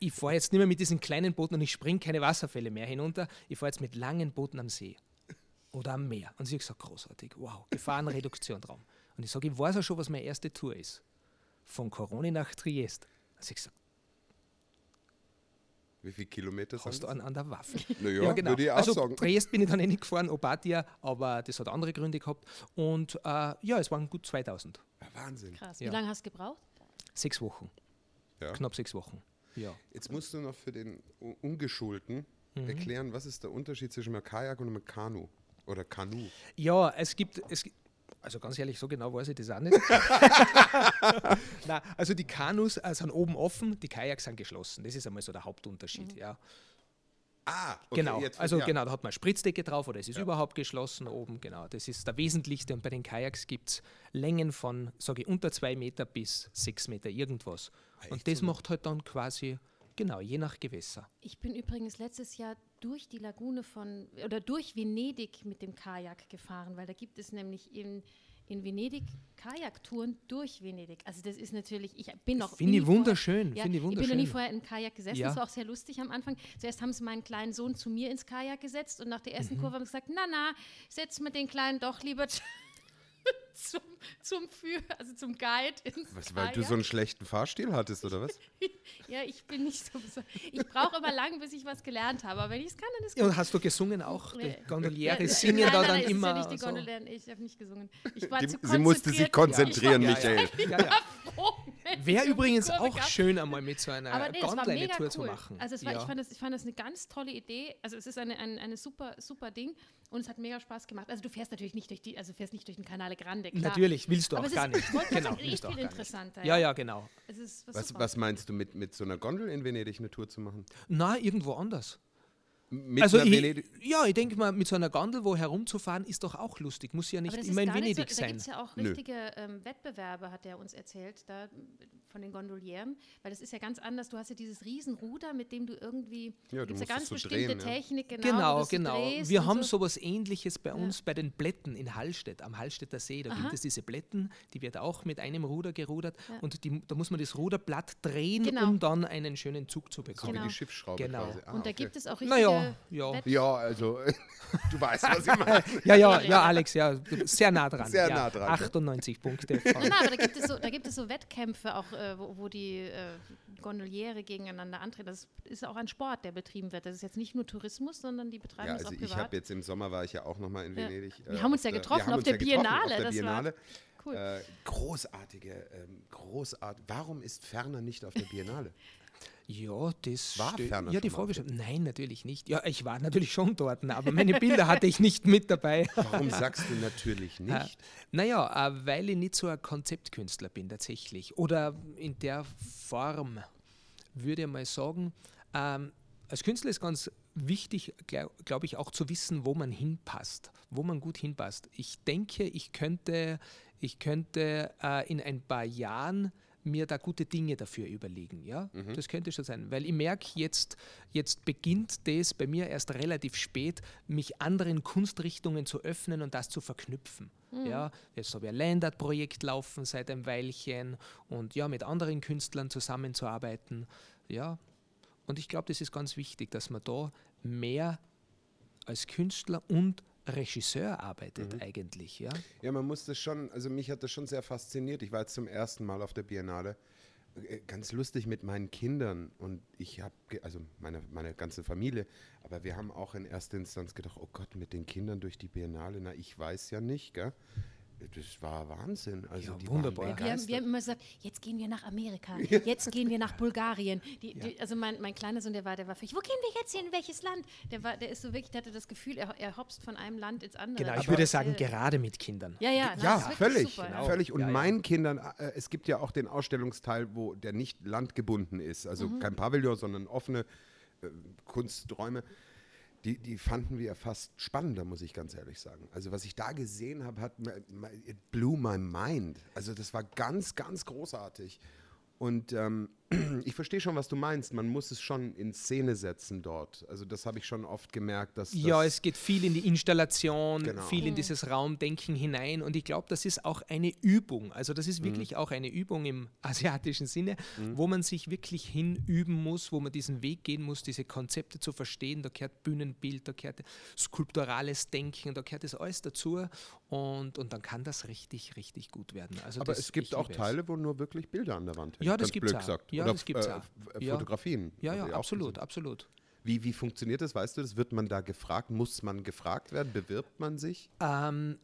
ich fahre jetzt nicht mehr mit diesen kleinen Booten und ich springe keine Wasserfälle mehr hinunter, ich fahre jetzt mit langen Booten am See oder am Meer. Und sie hat gesagt, großartig, wow, Gefahrenreduktion Traum. Und ich sage, ich weiß auch schon, was meine erste Tour ist. Von Coroni nach Triest. Und sie hat gesagt, Wie viele Kilometer hast du an, an der Waffe? Naja, würde ich auch also sagen. Triest bin ich dann eh nicht gefahren, Opatia, aber das hat andere Gründe gehabt. Und äh, ja, es waren gut 2000. Ja, Wahnsinn. Krass. Ja. Wie lange hast du gebraucht? Sechs Wochen. Ja. Knapp sechs Wochen. Ja. Jetzt musst du noch für den Ungeschulten Mhm. erklären, was ist der Unterschied zwischen einem Kajak und einem Kanu? Oder Kanu? Ja, es gibt, es gibt, also ganz ehrlich, so genau weiß ich das auch nicht. Nein, also die Kanus äh, sind oben offen, die Kajaks sind geschlossen. Das ist einmal so der Hauptunterschied. Ja. Ah, okay, genau, jetzt- also ja. genau, da hat man eine Spritzdecke drauf oder es ist überhaupt geschlossen oben. Genau, das ist der Wesentlichste. Und bei den Kajaks gibt es Längen von, sage ich, unter zwei Meter bis sechs Meter irgendwas. Ah, Und das so? macht halt dann quasi, genau, je nach Gewässer. Ich bin übrigens letztes Jahr durch die Lagune von, oder durch Venedig mit dem Kajak gefahren, weil da gibt es nämlich in, in Venedig Kajaktouren durch Venedig. Also das ist natürlich, ich bin noch Finde ich wunderschön, Ja, finde ich Ich bin noch nie wunderschön. vorher in Kajak gesessen, Ja. das war auch sehr lustig am Anfang. Zuerst haben sie meinen kleinen Sohn zu mir ins Kajak gesetzt und nach der Mhm. ersten Kurve haben sie gesagt, na na, setz mal den Kleinen doch lieber zum, zum Führ, also zum Guide ins Was, weil Kajak. du so einen schlechten Fahrstil hattest, oder was? Ja, ich bin nicht so. Ich brauche immer lang, bis ich was gelernt habe. Aber wenn ich es kann, dann ist Ja, gut. und hast du gesungen auch? Die. Gondoliere Ja, singen nein, da nein, dann nein, es immer. Ja nicht die so. Gondoliere, ich habe nicht gesungen. Ich war Die, zu sie musste sich konzentrieren, Ja, ja, Michael. Ja, ja. froh, wenn ich Wäre übrigens Kurve auch kam. schön, einmal mit so einer Aber nee, das war Gondel eine mega Tour cool. zu machen. Also es war, ja. ich, fand das, ich fand das eine ganz tolle Idee. Also es ist eine, eine, eine super, super Ding und es hat mega Spaß gemacht. Also du fährst natürlich nicht durch die, also fährst nicht durch den Canale Grande, klar. Natürlich, willst du Aber auch gar ist, nicht. Genau, genau, eh viel interessanter. Ja, ja, genau. Es ist was, Was, was meinst du mit, mit so einer Gondel in Venedig eine Tour zu machen? Na, irgendwo anders. Mit also einer ich, Venedig ja, ich denke mal, mit so einer Gondel wo herumzufahren, ist doch auch lustig. Muss ja nicht immer in Venedig so, Da sein. gibt es ja auch richtige ähm, Wettbewerbe, hat er uns erzählt, da von den Gondolieren. Weil das ist ja ganz anders. Du hast ja dieses Riesenruder, mit dem du irgendwie. Ja, du gibt's musst ja ganz es so bestimmte drehen, ja. Technik, genau. wo Genau, so genau. drehst Wir haben so. sowas ähnliches bei uns bei den Blätten in Hallstett, am Hallstätter See. Da gibt es diese Blätten, die wird auch mit einem Ruder gerudert Ja. und die, da muss man das Ruderblatt drehen, Genau. um dann einen schönen Zug zu so bekommen. wie Genau. die Schiffsschraube Genau. quasi. Ah, Und da okay. gibt es auch richtige. Naja, ja. Wett- Ja, also du weißt, was ich meine. Ja, ja, ja, Alex, ja, sehr nah dran. Sehr ja, nah dran, ja. 98 Punkte. Nein, nein, aber da gibt es so, da gibt es so Wettkämpfe auch, äh, wo, wo die äh, Gondoliere gegeneinander antreten. Das ist auch ein Sport, der betrieben wird. Das ist jetzt nicht nur Tourismus, sondern die betreiben Ja, das also auch ich privat. habe jetzt im Sommer war ich ja auch nochmal in Ja. Venedig. Wir äh, haben uns ja der- getroffen wir haben auf uns der ja getroffen Biennale, Auf der das war Biennale. cool. Äh, großartige, ähm, großart. Warum ist Ferner nicht auf der Biennale? Ja, das War Ferner Ja, die schon Frage ist, nein, natürlich nicht. Ja, ich war natürlich schon dort, aber meine Bilder hatte ich nicht mit dabei. Warum sagst du natürlich Äh, nicht? naja, äh, weil ich nicht so ein Konzeptkünstler bin tatsächlich. Oder in der Form würde ich mal sagen, ähm, als Künstler ist ganz wichtig, glaube glaub ich, auch zu wissen, wo man hinpasst, wo man gut hinpasst. Ich denke, ich könnte, ich könnte äh, in ein paar Jahren mir da gute Dinge dafür überlegen. Ja? Das könnte schon sein, weil ich merke, jetzt, jetzt beginnt das bei mir erst relativ spät, mich anderen Kunstrichtungen zu öffnen und das zu verknüpfen. Ja? Jetzt habe ich ein Landart-Projekt laufen seit einem Weilchen und ja, mit anderen Künstlern zusammenzuarbeiten. Ja, und ich glaube, das ist ganz wichtig, dass man da mehr als Künstler und Regisseur arbeitet eigentlich. Ja? Ja, man muss das schon, also mich hat das schon sehr fasziniert. Ich war jetzt zum ersten Mal auf der Biennale. Äh, Ganz lustig mit meinen Kindern und ich habe, also meine, meine ganze Familie, aber wir haben auch in erster Instanz gedacht, oh Gott, mit den Kindern durch die Biennale, na, ich weiß ja nicht, gell? Das war Wahnsinn. Also Ja, die wunderbar. Waren Wir haben, wir haben immer gesagt, jetzt gehen wir nach Amerika, jetzt gehen wir nach Bulgarien. Die, die, also mein, mein kleiner Sohn, der war, der war völlig, wo gehen wir jetzt hin, in welches Land? Der war, der ist so wirklich, der hatte das Gefühl, er, er hopst von einem Land ins andere. Genau, ich Aber, würde sagen, äh, gerade mit Kindern. Ja, ja, na, Ja, völlig, super. genau. völlig. Und Ja, ja. meinen Kindern, äh, es gibt ja auch den Ausstellungsteil, wo der nicht landgebunden ist, also Mhm. kein Pavillon, sondern offene äh, Kunsträume. Die, die fanden wir fast spannender, muss ich ganz ehrlich sagen. Also was ich da gesehen habe, hat it blew my mind. Also das war ganz, ganz großartig. Und ähm, ich verstehe schon, was du meinst. Man muss es schon in Szene setzen dort. Also das habe ich schon oft gemerkt, dass Ja, es geht viel in die Installation, Genau. viel in dieses Raumdenken hinein und ich glaube, das ist auch eine Übung. Also das Mhm. ist wirklich auch eine Übung im asiatischen Sinne, wo man sich wirklich hinüben muss, wo man diesen Weg gehen muss, diese Konzepte zu verstehen. Da gehört Bühnenbild, da gehört skulpturales Denken, da gehört das alles dazu und, und dann kann das richtig, richtig gut werden. Also Aber das, es gibt auch es. Teile, wo nur wirklich Bilder an der Wand hängen. Ja, das auch. gesagt. Ja, Oder das gibt's äh, auch. f- Ja. Fotografien. Ja, habe ja, absolut, absolut. Wie, wie funktioniert das? Weißt du das? Wird man da gefragt? Muss man gefragt werden? Bewirbt man sich? Ähm,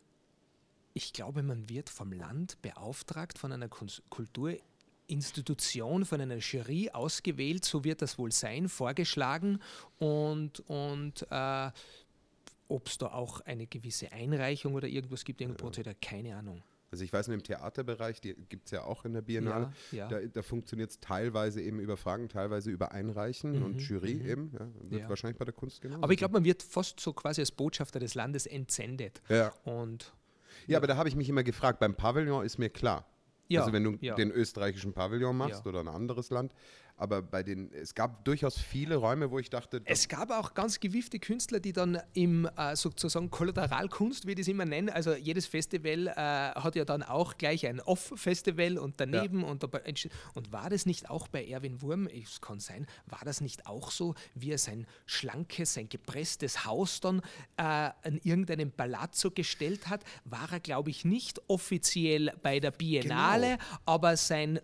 Ich glaube, man wird vom Land beauftragt, von einer Kulturinstitution, von einer Jury ausgewählt, so wird das wohl sein, vorgeschlagen und, und äh, ob es da auch eine gewisse Einreichung oder irgendwas gibt, irgendein Prozedere, keine Ahnung. Also ich weiß, im Theaterbereich, die gibt es ja auch in der Biennale, ja, ja. da, da funktioniert es teilweise eben über Fragen, teilweise über Einreichen mhm, und Jury mhm. eben. Ja, wird wahrscheinlich bei der Kunst genauso. Aber ich glaube, man wird fast so quasi als Botschafter des Landes entsendet. Ja. Und, ja, aber da habe ich mich immer gefragt, beim Pavillon ist mir klar. also wenn du den österreichischen Pavillon machst oder ein anderes Land, aber bei den, es gab durchaus viele Räume, wo ich dachte. Es gab auch ganz gewiefte Künstler, die dann im äh, sozusagen Kollateralkunst, wie ich das immer nenne, also jedes Festival äh, hat ja dann auch gleich ein Off-Festival und daneben ja. und, dabei, und war das nicht auch bei Erwin Wurm, es kann sein, war das nicht auch so, wie er sein schlankes, sein gepresstes Haus dann äh, in irgendeinem Palazzo gestellt hat, war er, glaube ich, nicht offiziell bei der Biennale, genau. aber sein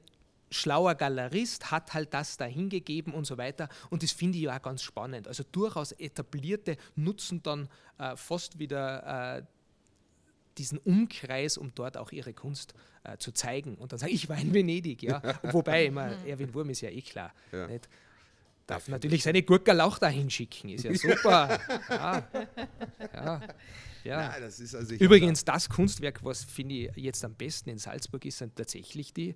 schlauer Galerist hat halt das da hingegeben und so weiter. Und das finde ich ja auch ganz spannend. Also durchaus etablierte nutzen dann äh, fast wieder äh, diesen Umkreis, um dort auch ihre Kunst äh, zu zeigen. Und dann sage ich, ich war in Venedig, ja. Wobei immer, Erwin Wurm ist ja eh klar. Ja. Nicht? Darf ja, natürlich seine Gurkerlauch da hinschicken, ist ja super. ja. ja. Ja. Nein, das also Übrigens, das Kunstwerk, was finde ich jetzt am besten in Salzburg ist, sind tatsächlich die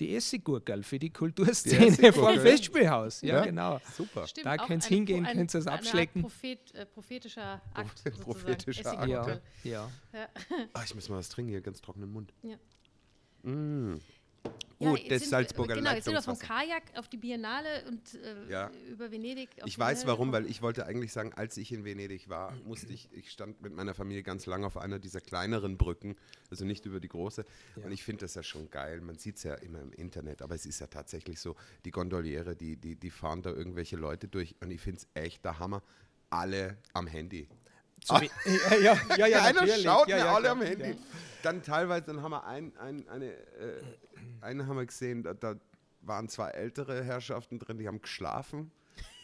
die Essiggurkel für die Kulturszene vom Festspielhaus. Ja, ja, genau. Super. Stimmt, da könnt ihr hingehen, könnt ihr es abschlecken. Prophet, äh, prophetischer Akt. prophetischer Akt. Ja, ja. ja. Ach, ich muss mal was trinken hier, ganz trockenen Mund. Ja. Mm. Ja, Gut, das Salzburger Genau, jetzt sind wir vom Kajak auf die Biennale und äh, ja. über Venedig. ich weiß warum, weil ich wollte eigentlich sagen, als ich in Venedig war, musste ich, ich stand mit meiner Familie ganz lange auf einer dieser kleineren Brücken, also nicht über die große. Ja. Und ich finde das ja schon geil. Man sieht es ja immer im Internet, aber es ist ja tatsächlich so, die Gondoliere, die, die, die fahren da irgendwelche Leute durch und ich finde es echt der Hammer. Alle am Handy. Ah. ja, ja, ja, ja, Einer schaut mir alle am Handy. Dann teilweise, dann haben wir ein, ein, eine, äh, einen haben wir gesehen, da, da waren zwei ältere Herrschaften drin, die haben geschlafen.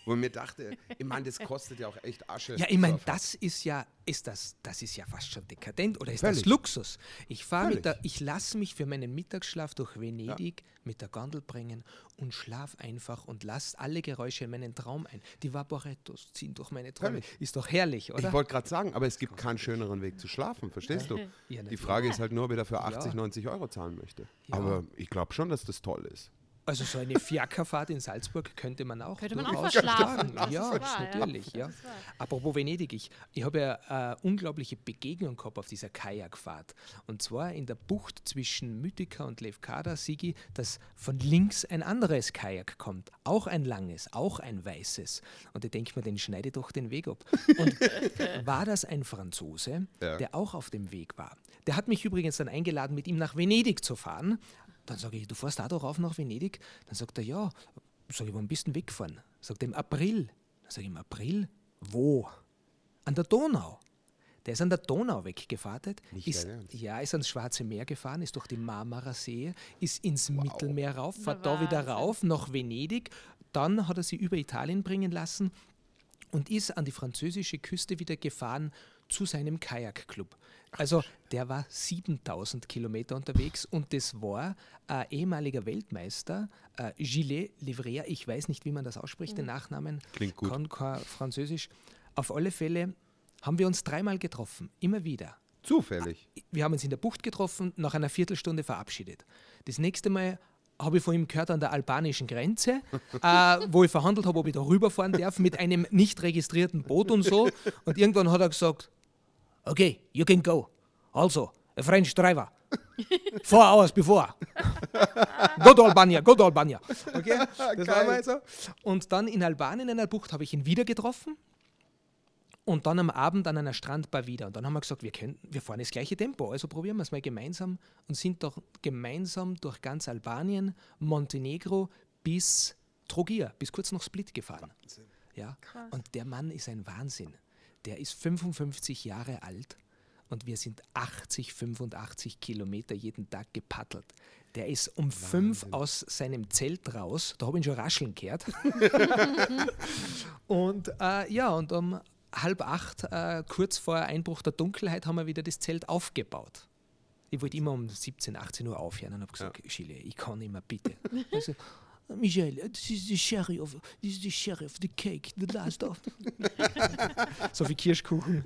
Wo ich mir dachte, ich meine, das kostet ja auch echt Asche. Ja, ich meine, das ist ja, ist das, das ist ja fast schon dekadent oder ist Völlig. das Luxus? Ich fahre mit der, ich lasse mich für meinen Mittagsschlaf durch Venedig ja. mit der Gondel bringen und schlaf einfach und lasse alle Geräusche in meinen Traum ein. Die Vaporettos ziehen durch meine Träume. Völlig. Ist doch herrlich, oder? Ich wollte gerade sagen, aber es gibt keinen schöneren Weg zu schlafen, verstehst du? Ja, Die Frage ist halt nur, ob er dafür 80, 90 Euro zahlen möchte. Aber ich glaube schon, dass das toll ist. Also so eine Fiakerfahrt in Salzburg könnte man auch Könnte man auch verschlafen. Ja, wahr, natürlich. Ja. ja. Apropos Venedig, ich, ich habe ja eine äh, unglaubliche Begegnung gehabt auf dieser Kajakfahrt. Und zwar in der Bucht zwischen Mythika und Levkada, Sigi, dass von links ein anderes Kajak kommt. Auch ein langes, auch ein weißes. Und ich denke mir, den schneide doch den Weg ab. Und war das ein Franzose, ja. der auch auf dem Weg war? Der hat mich übrigens dann eingeladen, mit ihm nach Venedig zu fahren. Dann sage ich, du fährst da doch rauf nach Venedig? Dann sagt er, ja. Sag ich, wann bist du weggefahren? Sagt er, im April. Dann sage ich, im April? Wo? An der Donau. Der ist an der Donau weggefahren. Nicht ist, ja, ist ans Schwarze Meer gefahren, ist durch die Marmara See, ist ins wow. Mittelmeer rauf, fährt da wieder rauf nach Venedig. Dann hat er sie über Italien bringen lassen und ist an die französische Küste wieder gefahren zu seinem Kajakclub. Also der war 7000 Kilometer unterwegs und das war ein ehemaliger Weltmeister, äh, Gilles Livrea, ich weiß nicht, wie man das ausspricht, den Nachnamen. Klingt gut. Kann kein Französisch. Auf alle Fälle haben wir uns dreimal getroffen, immer wieder. Zufällig? Wir haben uns in der Bucht getroffen, nach einer Viertelstunde verabschiedet. Das nächste Mal habe ich von ihm gehört an der albanischen Grenze, äh, wo ich verhandelt habe, ob ich da rüberfahren darf mit einem nicht registrierten Boot und so. Und irgendwann hat er gesagt, okay, you can go. Also, a French driver. Four hours before. go to Albania, go to Albania. Okay, das war mal so. Und dann in Albanien in einer Bucht habe ich ihn wieder getroffen. Und dann am Abend an einer Strandbar wieder. Und dann haben wir gesagt, wir, können, wir fahren das gleiche Tempo. Also probieren wir es mal gemeinsam und sind doch gemeinsam durch ganz Albanien, Montenegro bis Trogir, bis kurz nach Split gefahren. Wahnsinn. Ja? Und der Mann ist ein Wahnsinn der ist 55 Jahre alt und wir sind 80, 85 Kilometer jeden Tag gepaddelt. Der ist um Wahnsinn. fünf aus seinem Zelt raus, da habe ich ihn schon rascheln gehört. und äh, ja, und um halb acht, äh, kurz vor Einbruch der Dunkelheit, haben wir wieder das Zelt aufgebaut. Ich wollte immer um 17, 18 Uhr aufhören und habe gesagt, ja. Chile, ich kann immer, bitte. Michel, this is the sherry of this is the sherry of the cake, the last of. so viel Kirschkuchen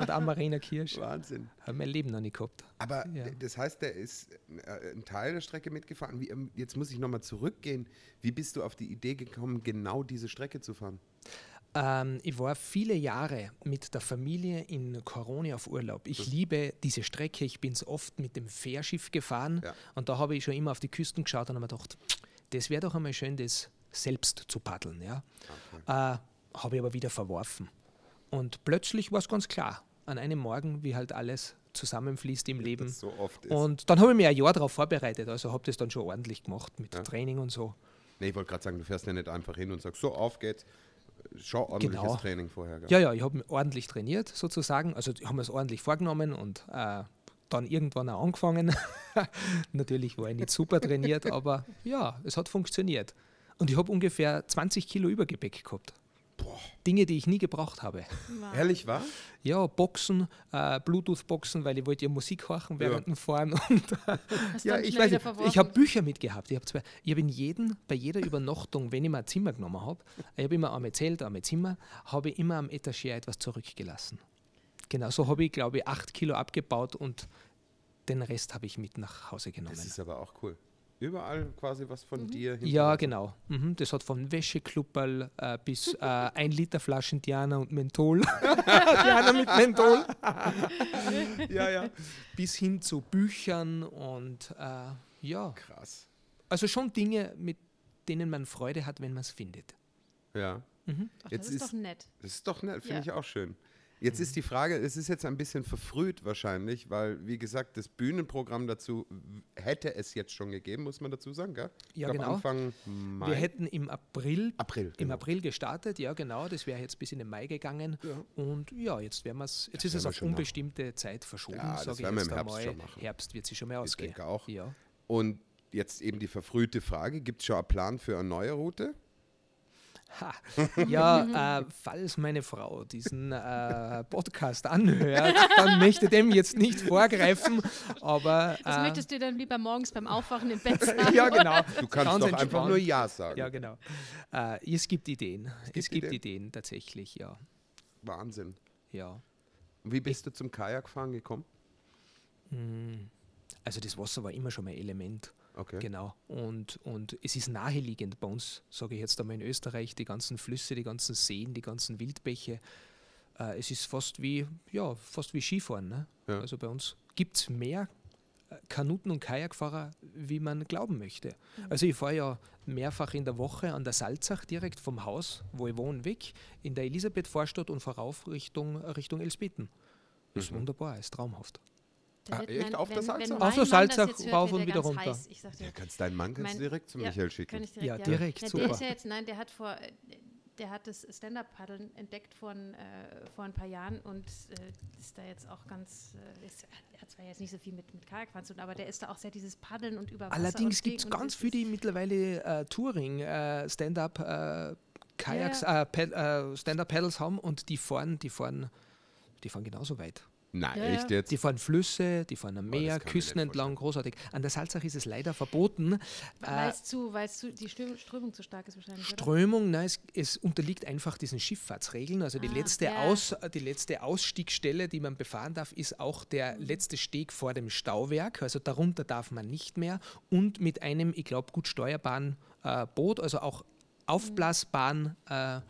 und Amarena Kirsch. Wahnsinn. Habe mein Leben noch nicht gehabt. Aber ja. das heißt, der ist äh, ein Teil der Strecke mitgefahren. Wie, ähm, jetzt muss ich nochmal zurückgehen. Wie bist du auf die Idee gekommen, genau diese Strecke zu fahren? Ähm, ich war viele Jahre mit der Familie in Corona auf Urlaub. Ich das liebe diese Strecke. Ich bin oft mit dem Fährschiff gefahren ja. und da habe ich schon immer auf die Küsten geschaut und habe mir gedacht, das wäre doch einmal schön, das selbst zu paddeln. Ja? Okay. Äh, habe ich aber wieder verworfen. Und plötzlich war es ganz klar, an einem Morgen, wie halt alles zusammenfließt im Leben. So und dann habe ich mich ein Jahr darauf vorbereitet, also habe das dann schon ordentlich gemacht mit ja. Training und so. Nee, ich wollte gerade sagen, du fährst ja nicht einfach hin und sagst, so auf geht's. Schon ordentliches genau. Training vorher. Gell? Ja, ja, ich habe ordentlich trainiert sozusagen. Also ich habe mir es ordentlich vorgenommen und äh, dann irgendwann auch angefangen. Natürlich war ich nicht super trainiert, aber ja, es hat funktioniert. Und ich habe ungefähr 20 Kilo Übergepäck gehabt. Boah. Dinge, die ich nie gebraucht habe. Wow. Ehrlich war? Ja, Boxen, äh, Bluetooth-Boxen, weil ich wollte ja Musik horchen während ja. dem Fahren. Und, äh, ja, ich weiß ich habe Bücher mitgehabt. Ich habe hab in jedem, bei jeder Übernachtung, wenn ich mir ein Zimmer genommen habe, ich habe immer einmal Zelt, einmal Zimmer, habe ich immer am Etagere etwas zurückgelassen. Genau, so habe ich, glaube ich, acht Kilo abgebaut und den Rest habe ich mit nach Hause genommen. Das ist aber auch cool. Überall quasi was von mhm. dir. Ja, genau. Mhm. Das hat von Wäscheklupperl äh, bis äh, ein Liter Flaschen Diana und Menthol. Diana mit Menthol. ja, ja. Bis hin zu Büchern und äh, ja. Krass. Also schon Dinge, mit denen man Freude hat, wenn man es findet. Ja. Mhm. Ach, das ist, ist, doch nett. Das ist doch nett, finde ja. ich auch schön. Jetzt ist die Frage, es ist jetzt ein bisschen verfrüht wahrscheinlich, weil, wie gesagt, das Bühnenprogramm dazu hätte es jetzt schon gegeben, muss man dazu sagen, gell? Ja, glaub, genau. Anfang Mai. Wir hätten im April, April genau. im April gestartet, ja genau, das wäre jetzt bis in den Mai gegangen. Ja. Und ja, jetzt werden jetzt das ist es auf unbestimmte nach. Zeit verschoben, ja, sage ich jetzt im Herbst einmal. Schon machen. Herbst wird sich schon mehr ausgehen. Ich denke auch. Ja. Und jetzt eben die verfrühte Frage, gibt es schon einen Plan für eine neue Route? Ha. Ja, äh, falls meine Frau diesen äh, Podcast anhört, dann möchte dem jetzt nicht vorgreifen, aber... Das äh, möchtest du dann lieber morgens beim Aufwachen im Bett sagen? ja, genau. Du kannst Ganz doch entspannt. einfach nur Ja sagen. Ja, genau. Äh, es gibt Ideen. Es gibt, es gibt Ideen? Ideen? tatsächlich, ja. Wahnsinn. Ja. Und wie bist du zum Kajakfahren gekommen? Hm. Also das Wasser war immer schon mein Element. Okay. Genau. Und, und es ist naheliegend bei uns, sage ich jetzt einmal in Österreich, die ganzen Flüsse, die ganzen Seen, die ganzen Wildbäche. Äh, es ist fast wie, ja, fast wie Skifahren. Ne? Ja. Also bei uns gibt es mehr äh, Kanuten- und Kajakfahrer, wie man glauben möchte. Mhm. Also ich fahre ja mehrfach in der Woche an der Salzach direkt vom Haus, wo ich wohne, weg, in der Elisabeth-Vorstadt und vorauf Richtung, Richtung Elsbeten. Ist mhm. wunderbar, ist traumhaft. Ah, echt? Mein, auf wenn, der Salzach? Auf der Salzach rauf und wieder runter. Ja, kannst deinen Mann kannst mein, direkt zu ja, Michael schicken. Direkt, ja, ja, direkt, ja, super. Der ist ja jetzt, nein, der hat vor, der hat das Stand-Up-Paddeln entdeckt vor, äh, vor ein paar Jahren und äh, ist da jetzt auch ganz, äh, ist, er hat zwar jetzt nicht so viel mit, mit Kajakfahren zu tun, aber der ist da auch sehr dieses Paddeln und über Wasser Allerdings gibt es ganz viele, die mittlerweile äh, Touring, äh, Stand-Up, äh, Kajaks, ja, ja. Stand-Up-Paddles haben und die fahren, die fahren, die fahren genauso weit. Nein, ja, echt jetzt? Die fahren Flüsse, die fahren am Meer, Küsten entlang, großartig. An der Salzach ist es leider verboten. Weil es zu, zu, die Strömung zu stark ist wahrscheinlich. Strömung, nein, es, es, unterliegt einfach diesen Schifffahrtsregeln. Also die, ah, letzte ja. Aus, die letzte Ausstiegsstelle, die man befahren darf, ist auch der mhm. letzte Steg vor dem Stauwerk. Also darunter darf man nicht mehr. Und mit einem, ich glaube, gut steuerbaren äh, Boot, also auch aufblasbaren äh,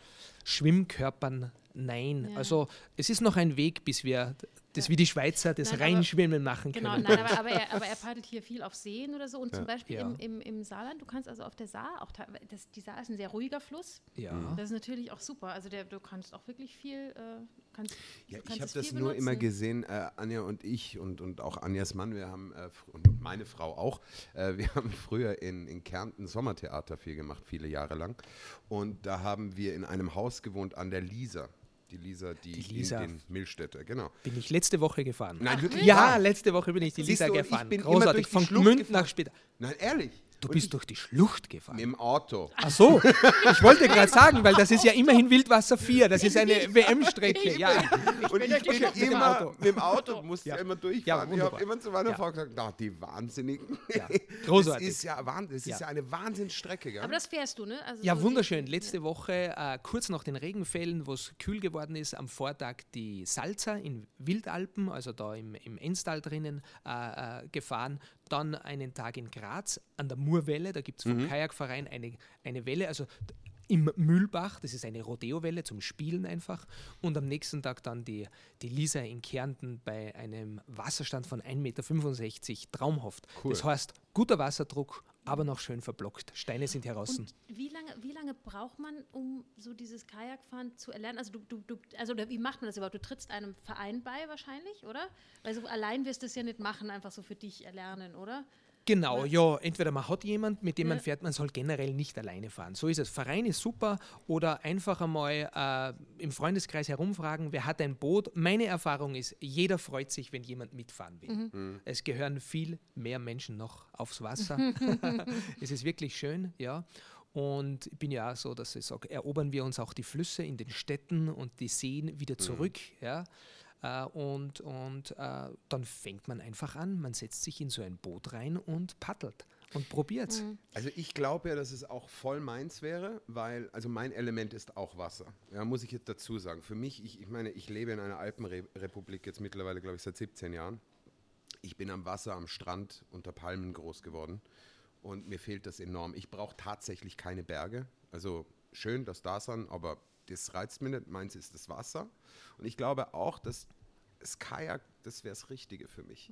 Schwimmkörpern Nein, ja. also es ist noch ein Weg, bis wir das wie die Schweizer das nein, Reinschwimmen machen genau, können. Genau, nein, aber, aber, er, aber er paddelt hier viel auf Seen oder so. Und ja. zum Beispiel ja. im, im, im Saarland, du kannst also auf der Saar, auch das, die Saar ist ein sehr ruhiger Fluss. Ja. Das ist natürlich auch super. Also der, du kannst auch wirklich viel. Äh, kannst, ja, ich habe das nur immer gesehen, äh, Anja und ich und, und auch Anjas Mann, wir haben, äh, und meine Frau auch, äh, wir haben früher in, in Kärnten Sommertheater viel gemacht, viele Jahre lang. Und da haben wir in einem Haus gewohnt an der Lieser die Lisa, die, die Lisa. in den Milchstädter, genau. Bin ich letzte Woche gefahren. Nein, wirklich? Ja, letzte Woche bin ich die Lisa du, gefahren. Ich bin Großartig, von Gmünd nach Später. Nein, ehrlich? Du bist ich, durch die Schlucht gefahren. Im Auto. Ach so, ich wollte gerade sagen, weil das ist ja immerhin Wildwasser 4, das ist eine WM-Strecke. Ja, Und ich ja bin geschockt mit dem immer Auto. mit dem Auto, musste Ja. ja immer Ja, durchfahren. ich wunderbar. habe immer zu meiner Ja. Frau gesagt, na, die Wahnsinnigen. Ja, Das großartig. ist ja, das Ja. ist ja eine Wahnsinnsstrecke. Gell? Aber das fährst du, ne? Also Ja, so wunderschön. Letzte Woche, äh, kurz nach den Regenfällen, wo es kühl geworden ist, am Vortag die Salza in Wildalpen, also da im, im Enstal drinnen, äh, äh, gefahren. Dann einen Tag in Graz an der Murwelle, da gibt es vom Kajakverein eine, eine Welle, also im Mühlbach, das ist eine Rodeo-Welle zum Spielen einfach. Und am nächsten Tag dann die, die Lisa in Kärnten bei einem Wasserstand von 1,65 Meter, traumhaft. Cool. Das heißt, guter Wasserdruck, aber noch schön verblockt. Steine sind heraus. Und wie lange, wie lange braucht man, um so dieses Kajakfahren zu erlernen? Also du, du, du, also wie macht man das überhaupt? Du trittst einem Verein bei wahrscheinlich, oder? Weil so allein wirst du es ja nicht machen, einfach so für dich erlernen, oder? Genau, ja, entweder man hat jemand, mit dem man Ja. fährt, man soll generell nicht alleine fahren. So ist es. Verein ist super oder einfach einmal äh, im Freundeskreis herumfragen, wer hat ein Boot. Meine Erfahrung ist, jeder freut sich, wenn jemand mitfahren will. Es gehören viel mehr Menschen noch aufs Wasser. es ist wirklich schön, ja. Und ich bin ja auch so, dass ich sage, erobern wir uns auch die Flüsse in den Städten und die Seen wieder zurück, ja. Äh, und und äh, dann fängt man einfach an, man setzt sich in so ein Boot rein und paddelt und probiert. Also ich glaube ja, dass es auch voll meins wäre, weil, also mein Element ist auch Wasser. Ja, muss ich jetzt dazu sagen. Für mich, ich, ich meine, ich lebe in einer Alpenrepublik jetzt mittlerweile, glaube ich, seit 17 Jahren. Ich bin am Wasser, am Strand, unter Palmen groß geworden. Und mir fehlt das enorm. Ich brauche tatsächlich keine Berge. Also schön, dass da sind, aber das reizt mich nicht. Meins ist das Wasser. Und ich glaube auch, dass das Kajak, das wäre das Richtige für mich,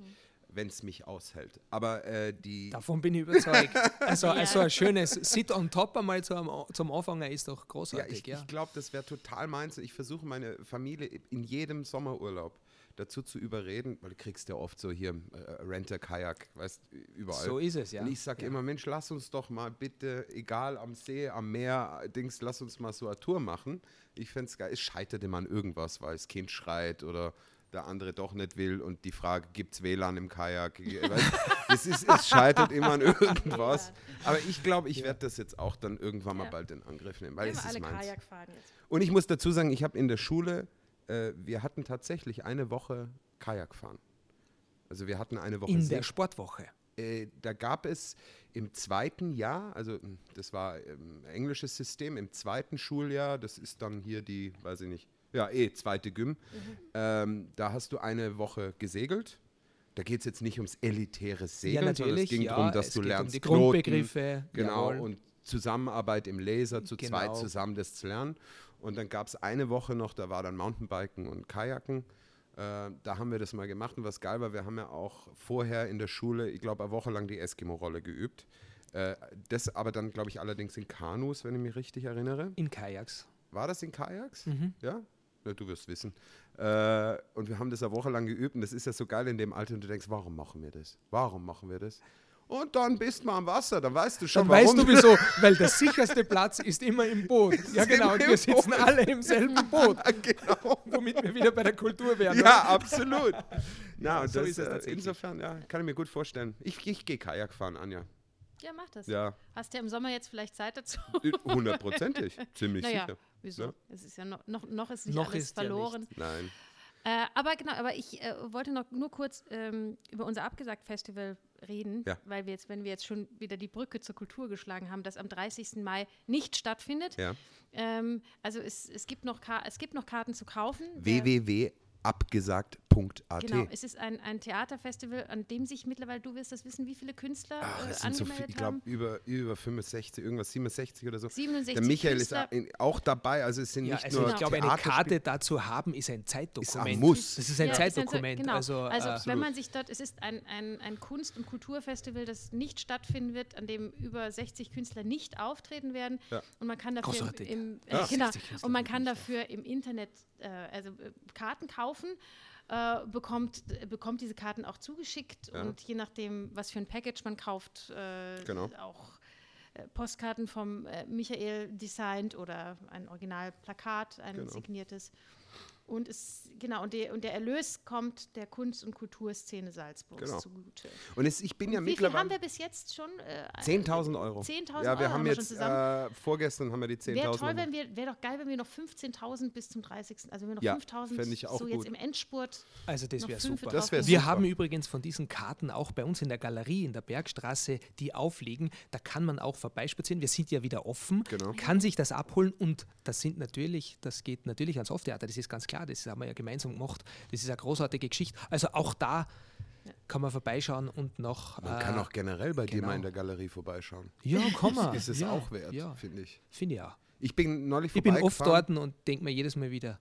wenn es mich aushält. Aber äh, die, Davon bin ich überzeugt. Also, also ein schönes Sit on top einmal zum, zum Anfangen ist doch Ja, großartig. ich, Ja, ich glaube, das wäre total meins. Ich versuche meine Familie in jedem Sommerurlaub dazu zu überreden, weil du kriegst ja oft so hier äh, Renter-Kajak, weißt überall. So ist es, ja. Und ich sage Ja. immer, Mensch, lass uns doch mal bitte, egal am See, am Meer, Dings, lass uns mal so eine Tour machen. Ich fände es geil. Es scheitert immer an irgendwas, weil das Kind schreit oder der andere doch nicht will und die Frage, gibt es WLAN im Kajak? Es, ist, es scheitert immer an irgendwas. Aber ich glaube, ich werde das jetzt auch dann irgendwann mal Ja. bald in Angriff nehmen, weil Wir es ist alle meins. Kajak fahren jetzt. Und ich muss dazu sagen, ich habe in der Schule, äh, wir hatten tatsächlich eine Woche Kajakfahren. Also wir hatten eine Woche In der Sportwoche. äh, da gab es im zweiten Jahr, also das war ähm, englisches System, im zweiten Schuljahr, das ist dann hier die, weiß ich nicht, ja, eh, zweite Gym, ähm, da hast du eine Woche gesegelt. Da geht es jetzt nicht ums elitäre Segeln, sondern es ging ja, darum, dass es du geht lernst um die Knoten, Grundbegriffe. Genau, jawohl. und Zusammenarbeit im Laser, zu zweit Genau. zusammen das zu lernen. Und dann gab es eine Woche noch, da war dann Mountainbiken und Kajaken. Äh, da haben wir das mal gemacht und was geil war, wir haben ja auch vorher in der Schule, ich glaube, eine Woche lang die Eskimo-Rolle geübt. Äh, das aber dann, glaube ich, allerdings in Kanus, wenn ich mich richtig erinnere. In Kajaks. War das in Kajaks? Mhm. Ja? Ja? Du wirst wissen. Äh, und wir haben das eine Woche lang geübt und das ist ja so geil in dem Alter und du denkst, warum machen wir das? Warum machen wir das? Und dann bist du am Wasser, dann weißt du schon, Dann warum. weißt du wieso, weil der sicherste Platz ist immer im Boot. Ja, genau, und wir sitzen Boot. alle im selben Boot, genau. womit wir wieder bei der Kultur wären. Ja, absolut. Na, und so das, ist es äh, insofern, ja, kann ich mir gut vorstellen. Ich, ich gehe Kajak fahren, Anja. Ja, mach das. Ja, Hast du ja im Sommer jetzt vielleicht Zeit dazu? hundertprozentig. Ziemlich naja, sicher. wieso? Ja. Es ist ja noch, noch, noch ist nicht Noch alles ist ja verloren. Nein. Äh, aber genau, aber ich äh, wollte noch nur kurz ähm, über unser Abgesagt-Festival reden, Ja. weil wir jetzt, wenn wir jetzt schon wieder die Brücke zur Kultur geschlagen haben, das am 30. Mai nicht stattfindet. Ja. Ähm, also es, es, gibt noch Ka es gibt noch Karten zu kaufen. Der- www.abgesagt.at. Genau, es ist ein, ein Theaterfestival, an dem sich mittlerweile, du wirst das wissen, wie viele Künstler Ach, äh, es sind so viel, angemeldet ich glaube über, über 65, irgendwas 67 oder so. 67 Der Michael Künstler. ist a- auch dabei, also es sind Ja, nicht also nur ich glaube, eine Karte dazu haben ist ein Zeitdokument. Muss. Das ist ein Ja, ist ein Zeitdokument. genau. Also, also äh, wenn man sich dort, es ist ein, ein, ein Kunst- und Kulturfestival, das nicht stattfinden wird, an dem über 60 Künstler nicht auftreten werden. Ja. Und man kann dafür Großartig. im, im Ja. äh, genau, 60 Künstler und man kann dafür im Internet äh, also äh, Karten kaufen. Äh, bekommt, bekommt diese Karten auch zugeschickt Ja. und je nachdem, was für ein Package man kauft, äh, Genau. auch äh, Postkarten vom äh, Michael designt oder ein Originalplakat, ein Genau. signiertes. Und es, genau, und, die, und der Erlös kommt der Kunst- und Kulturszene Salzburgs Genau. zugute. Und es, ich bin ja Und wie viel mittlerweile. haben wir bis jetzt schon? Äh, 10.000 Euro. 10.000 Ja, wir Euro haben wir schon jetzt, zusammen. äh, vorgestern haben wir die 10.000 Wäre toll, Euro. wenn wir, wäre doch geil, wenn wir noch 15.000 bis zum 30. Also wenn wir noch Ja, 5.000 fänd ich auch so gut. jetzt im Endspurt. Also das wäre super. Das wär Wir super. haben übrigens von diesen Karten auch bei uns in der Galerie in der Bergstraße, die aufliegen. Da kann man auch vorbeispazieren. Wir sind ja wieder offen, Genau. kann sich das abholen und das sind natürlich, das geht natürlich ans Hoftheater. Das ist ganz klar. Das haben wir ja gemeinsam gemacht. Das ist eine großartige Geschichte. Also auch da kann man vorbeischauen und noch. Man äh, kann auch generell bei dir genau. mal in der Galerie vorbeischauen. Ja, komm mal. Ist es ja, auch wert, Ja, finde ich. finde ich auch. Ich bin neulich Ich bin oft dort und denke mir jedes Mal wieder.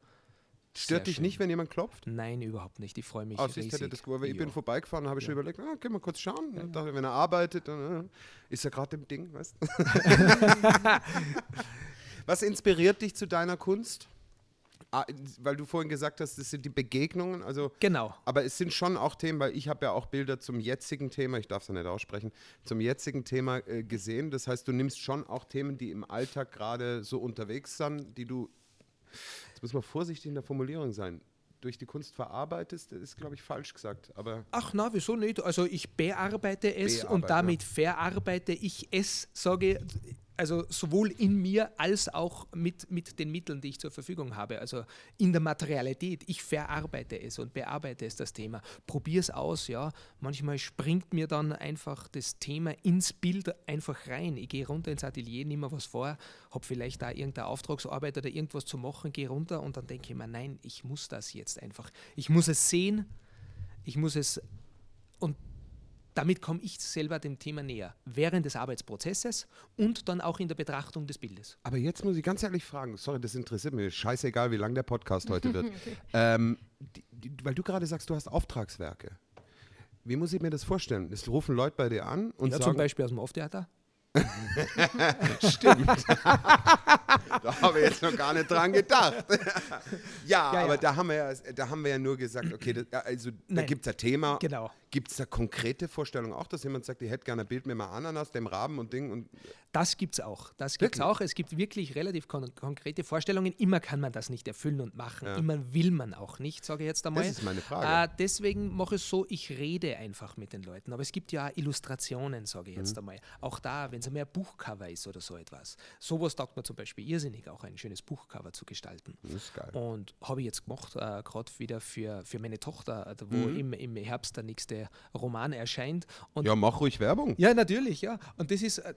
Stört dich schön. nicht, wenn jemand klopft? Nein, überhaupt nicht. Ich freue mich. Oh, siehst, hätte riesig. das gewusst. Ich bin Ja. vorbeigefahren, habe ich schon überlegt, ah, können wir kurz schauen. Und dachte, wenn er arbeitet, dann äh, ist er gerade im Ding, weißt du? Was inspiriert dich zu deiner Kunst? Weil du vorhin gesagt hast, das sind die Begegnungen, also Genau. aber es sind schon auch Themen, weil ich habe ja auch Bilder zum jetzigen Thema, ich darf es ja nicht aussprechen, zum jetzigen Thema äh, gesehen. Das heißt, du nimmst schon auch Themen, die im Alltag gerade so unterwegs sind, die du, jetzt muss man vorsichtig in der Formulierung sein, durch die Kunst verarbeitest, ist, glaube ich, falsch gesagt. Aber Ach na, wieso nicht? Also ich bearbeite es Bearbeiten, und damit verarbeite ich es, sage also sowohl in mir als auch mit, mit den Mitteln, die ich zur Verfügung habe. Also in der Materialität. Ich verarbeite es und bearbeite es, das Thema. Probiere es aus, ja. Manchmal springt mir dann einfach das Thema ins Bild einfach rein. Ich gehe runter ins Atelier, nehme mir was vor, habe vielleicht da irgendeine Auftragsarbeit oder irgendwas zu machen, gehe runter und dann denke ich mir, nein, ich muss das jetzt einfach. Ich muss es sehen, ich muss es und damit komme ich selber dem Thema näher, während des Arbeitsprozesses und dann auch in der Betrachtung des Bildes. Aber jetzt muss ich ganz ehrlich fragen, sorry, das interessiert mich, scheißegal, wie lang der Podcast heute wird. ähm, die, die, weil du gerade sagst, du hast Auftragswerke. Wie muss ich mir das vorstellen? Es rufen Leute bei dir an und Ja, zum sagen, Beispiel aus dem Off-Theater. stimmt. da habe ich jetzt noch gar nicht dran gedacht. ja, Ja, aber ja. da haben wir ja, da haben wir ja nur gesagt, okay, das, also da gibt es ein Thema. Genau. Gibt es da konkrete Vorstellungen auch, dass jemand sagt, ich hätte gerne ein Bild mit einem Ananas, dem Raben und Ding und Das gibt es auch. Das gibt es auch. Es gibt wirklich relativ kon konkrete Vorstellungen. Immer kann man das nicht erfüllen und machen. Ja. Immer will man auch nicht, sage ich jetzt einmal. Das ist meine Frage. Äh, deswegen mache ich es so, ich rede einfach mit den Leuten. Aber es gibt ja auch Illustrationen, sage ich jetzt Mhm. einmal. Auch da, wenn es ein Buchcover ist oder so etwas. Sowas taugt mir zum Beispiel irrsinnig, auch ein schönes Buchcover zu gestalten. das ist geil. Und habe ich jetzt gemacht, äh, gerade wieder für, für meine Tochter, äh, wo im, im Herbst der nächste Roman erscheint. Und. Ja, mach ruhig Werbung. ja, natürlich, ja. Und das ist äh,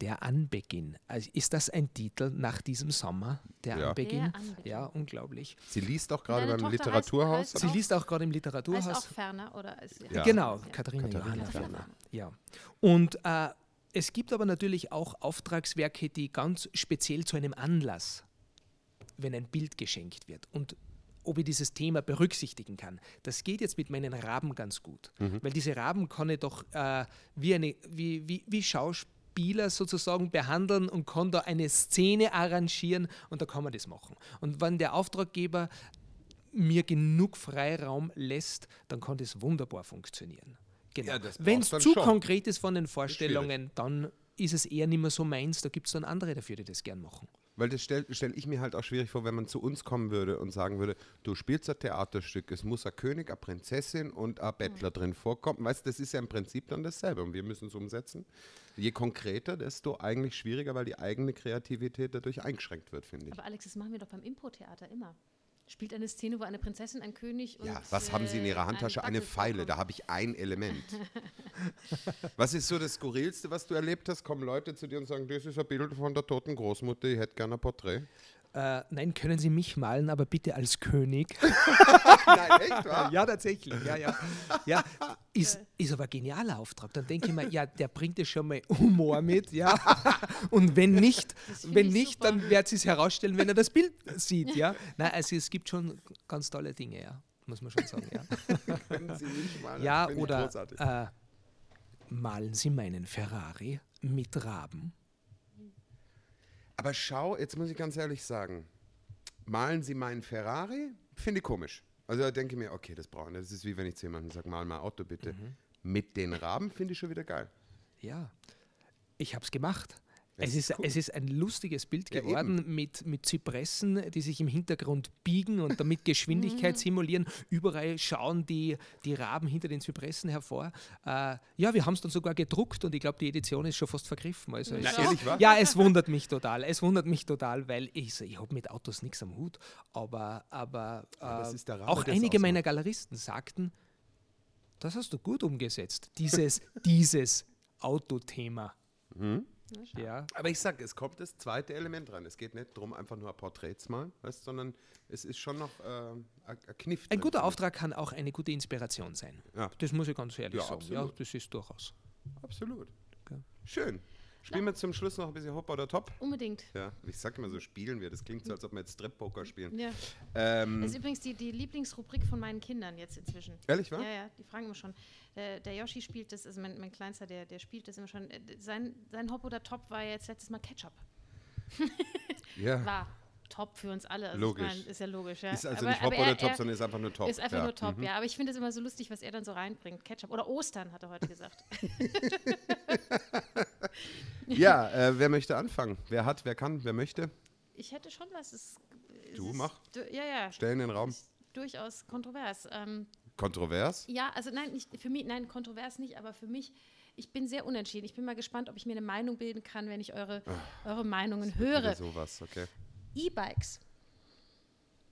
der Anbeginn. Also ist das ein Titel nach diesem Sommer? Der Ja. Anbeginn? Der Anbeginn. Ja, unglaublich. Sie liest auch gerade beim Tochter heißt- Literaturhaus. heißt Sie auch- liest auch gerade im Heißt Literaturhaus. auch Ferner oder ist, Ja. Genau, Ja. Katharina, Katharina Johanna Ferner. Ferner. Ja. Und äh, es gibt aber natürlich auch Auftragswerke, die ganz speziell zu einem Anlass, wenn ein Bild geschenkt wird und ob ich dieses Thema berücksichtigen kann. Das geht jetzt mit meinen Raben ganz gut, weil diese Raben kann ich doch äh, wie, eine, wie, wie, wie Schauspieler sozusagen behandeln und kann da eine Szene arrangieren und da kann man das machen. Und wenn der Auftraggeber mir genug Freiraum lässt, dann kann das wunderbar funktionieren. Genau. Ja, Wenn es zu schon. konkret ist von den Vorstellungen, dann ist es eher nicht mehr so meins. Da gibt es dann andere dafür, die das gern machen. Weil das stelle stell ich mir halt auch schwierig vor, wenn man zu uns kommen würde und sagen würde, du spielst ein Theaterstück, es muss ein König, eine Prinzessin und ein Bettler drin vorkommen. Weißt du, das ist ja im Prinzip dann dasselbe und wir müssen es umsetzen. Je konkreter, desto eigentlich schwieriger, weil die eigene Kreativität dadurch eingeschränkt wird, finde ich. Aber Alex, das machen wir doch beim Impro-Theater immer. Spielt eine Szene, wo eine Prinzessin, ein König und. Ja, was haben Sie in äh, Ihrer Handtasche? Eine Pfeile, da habe ich ein Element. was ist so das Skurrilste, was du erlebt hast? Kommen Leute zu dir und sagen, das ist ein Bild von der toten Großmutter, ich hätte gerne ein Porträt. Äh, nein, können Sie mich malen, aber bitte als König. Nein, echt, wahr? ja, tatsächlich. Ja, ja. ja ist, ist aber ein genialer Auftrag. Dann denke ich mir, ja, der bringt ja schon mal Humor mit, ja. Und wenn nicht, wenn ich nicht, super. dann wird sie es herausstellen, wenn er das Bild sieht, ja. Nein, also es gibt schon ganz tolle Dinge, ja. Muss man schon sagen, ja. Können Sie nicht mal. Ja, oder äh, malen Sie meinen Ferrari mit Raben. Aber schau, jetzt muss ich ganz ehrlich sagen, malen Sie meinen Ferrari? Finde ich komisch. Also da denke ich mir, okay, das brauchen wir. Das ist wie wenn ich zu jemandem sage, mal mal Auto bitte. Mhm. Mit den Raben finde ich schon wieder geil. Ja, ich habe es gemacht. Es ist, cool. es ist ein lustiges Bild Ja, geworden mit, mit Zypressen, die sich im Hintergrund biegen und damit Geschwindigkeit simulieren. Überall schauen die, die Raben hinter den Zypressen hervor. Äh, ja, wir haben es dann sogar gedruckt und ich glaube, die Edition ist schon fast vergriffen. Also Na, es, ehrlich, wahr? ja, es wundert mich total. Es wundert mich total, weil ich, ich habe mit Autos nichts am Hut. Aber, aber, äh, der Rabe, auch einige ausmacht. meiner Galeristen sagten, das hast du gut umgesetzt, dieses, dieses Autothema. Ja. Aber ich sag, es kommt das zweite Element rein. Es geht nicht darum, einfach nur Porträts malen, weißt, sondern es ist schon noch äh, ein Kniff. Ein guter Auftrag kann auch eine gute Inspiration sein. Ja. Das muss ich ganz ehrlich Ja, sagen. Ja, absolut. das ist durchaus. Absolut. Ja. Schön. Spielen wir zum Schluss noch ein bisschen Hop oder Top? Unbedingt. Ja, ich sag immer so, spielen wir. Das klingt so, als ob wir jetzt Strip-Poker spielen. Ja. Ähm, Das ist übrigens die, die Lieblingsrubrik von meinen Kindern jetzt inzwischen. ehrlich, wahr? Ja, ja, die fragen immer schon. Äh, der Yoshi spielt das, also mein, mein Kleinster, der, der spielt das immer schon. Äh, Sein, sein Hop oder Top war ja jetzt letztes Mal Ketchup. Ja. War top für uns alle. Also Logisch. Ich mein, ist ja logisch, ja. Ist also Aber- nicht Hop oder er- Top, er sondern ist einfach nur Top. Ist einfach ja. nur top, Mhm. ja. Aber ich finde es immer so lustig, was er dann so reinbringt. Ketchup. Oder Ostern, hat er heute gesagt. Ja, äh, wer möchte anfangen? Wer hat, wer kann, wer möchte? Ich hätte schon was. Es, es Du, ist mach. du- Ja, ja. Stell in den Raum. Ist durchaus kontrovers. Ähm, Kontrovers? Ja, also nein, nicht für mich, nein, kontrovers nicht, aber für mich, ich bin sehr unentschieden. Ich bin mal gespannt, ob ich mir eine Meinung bilden kann, wenn ich eure, eure Meinungen höre. sowas, okay. E-Bikes.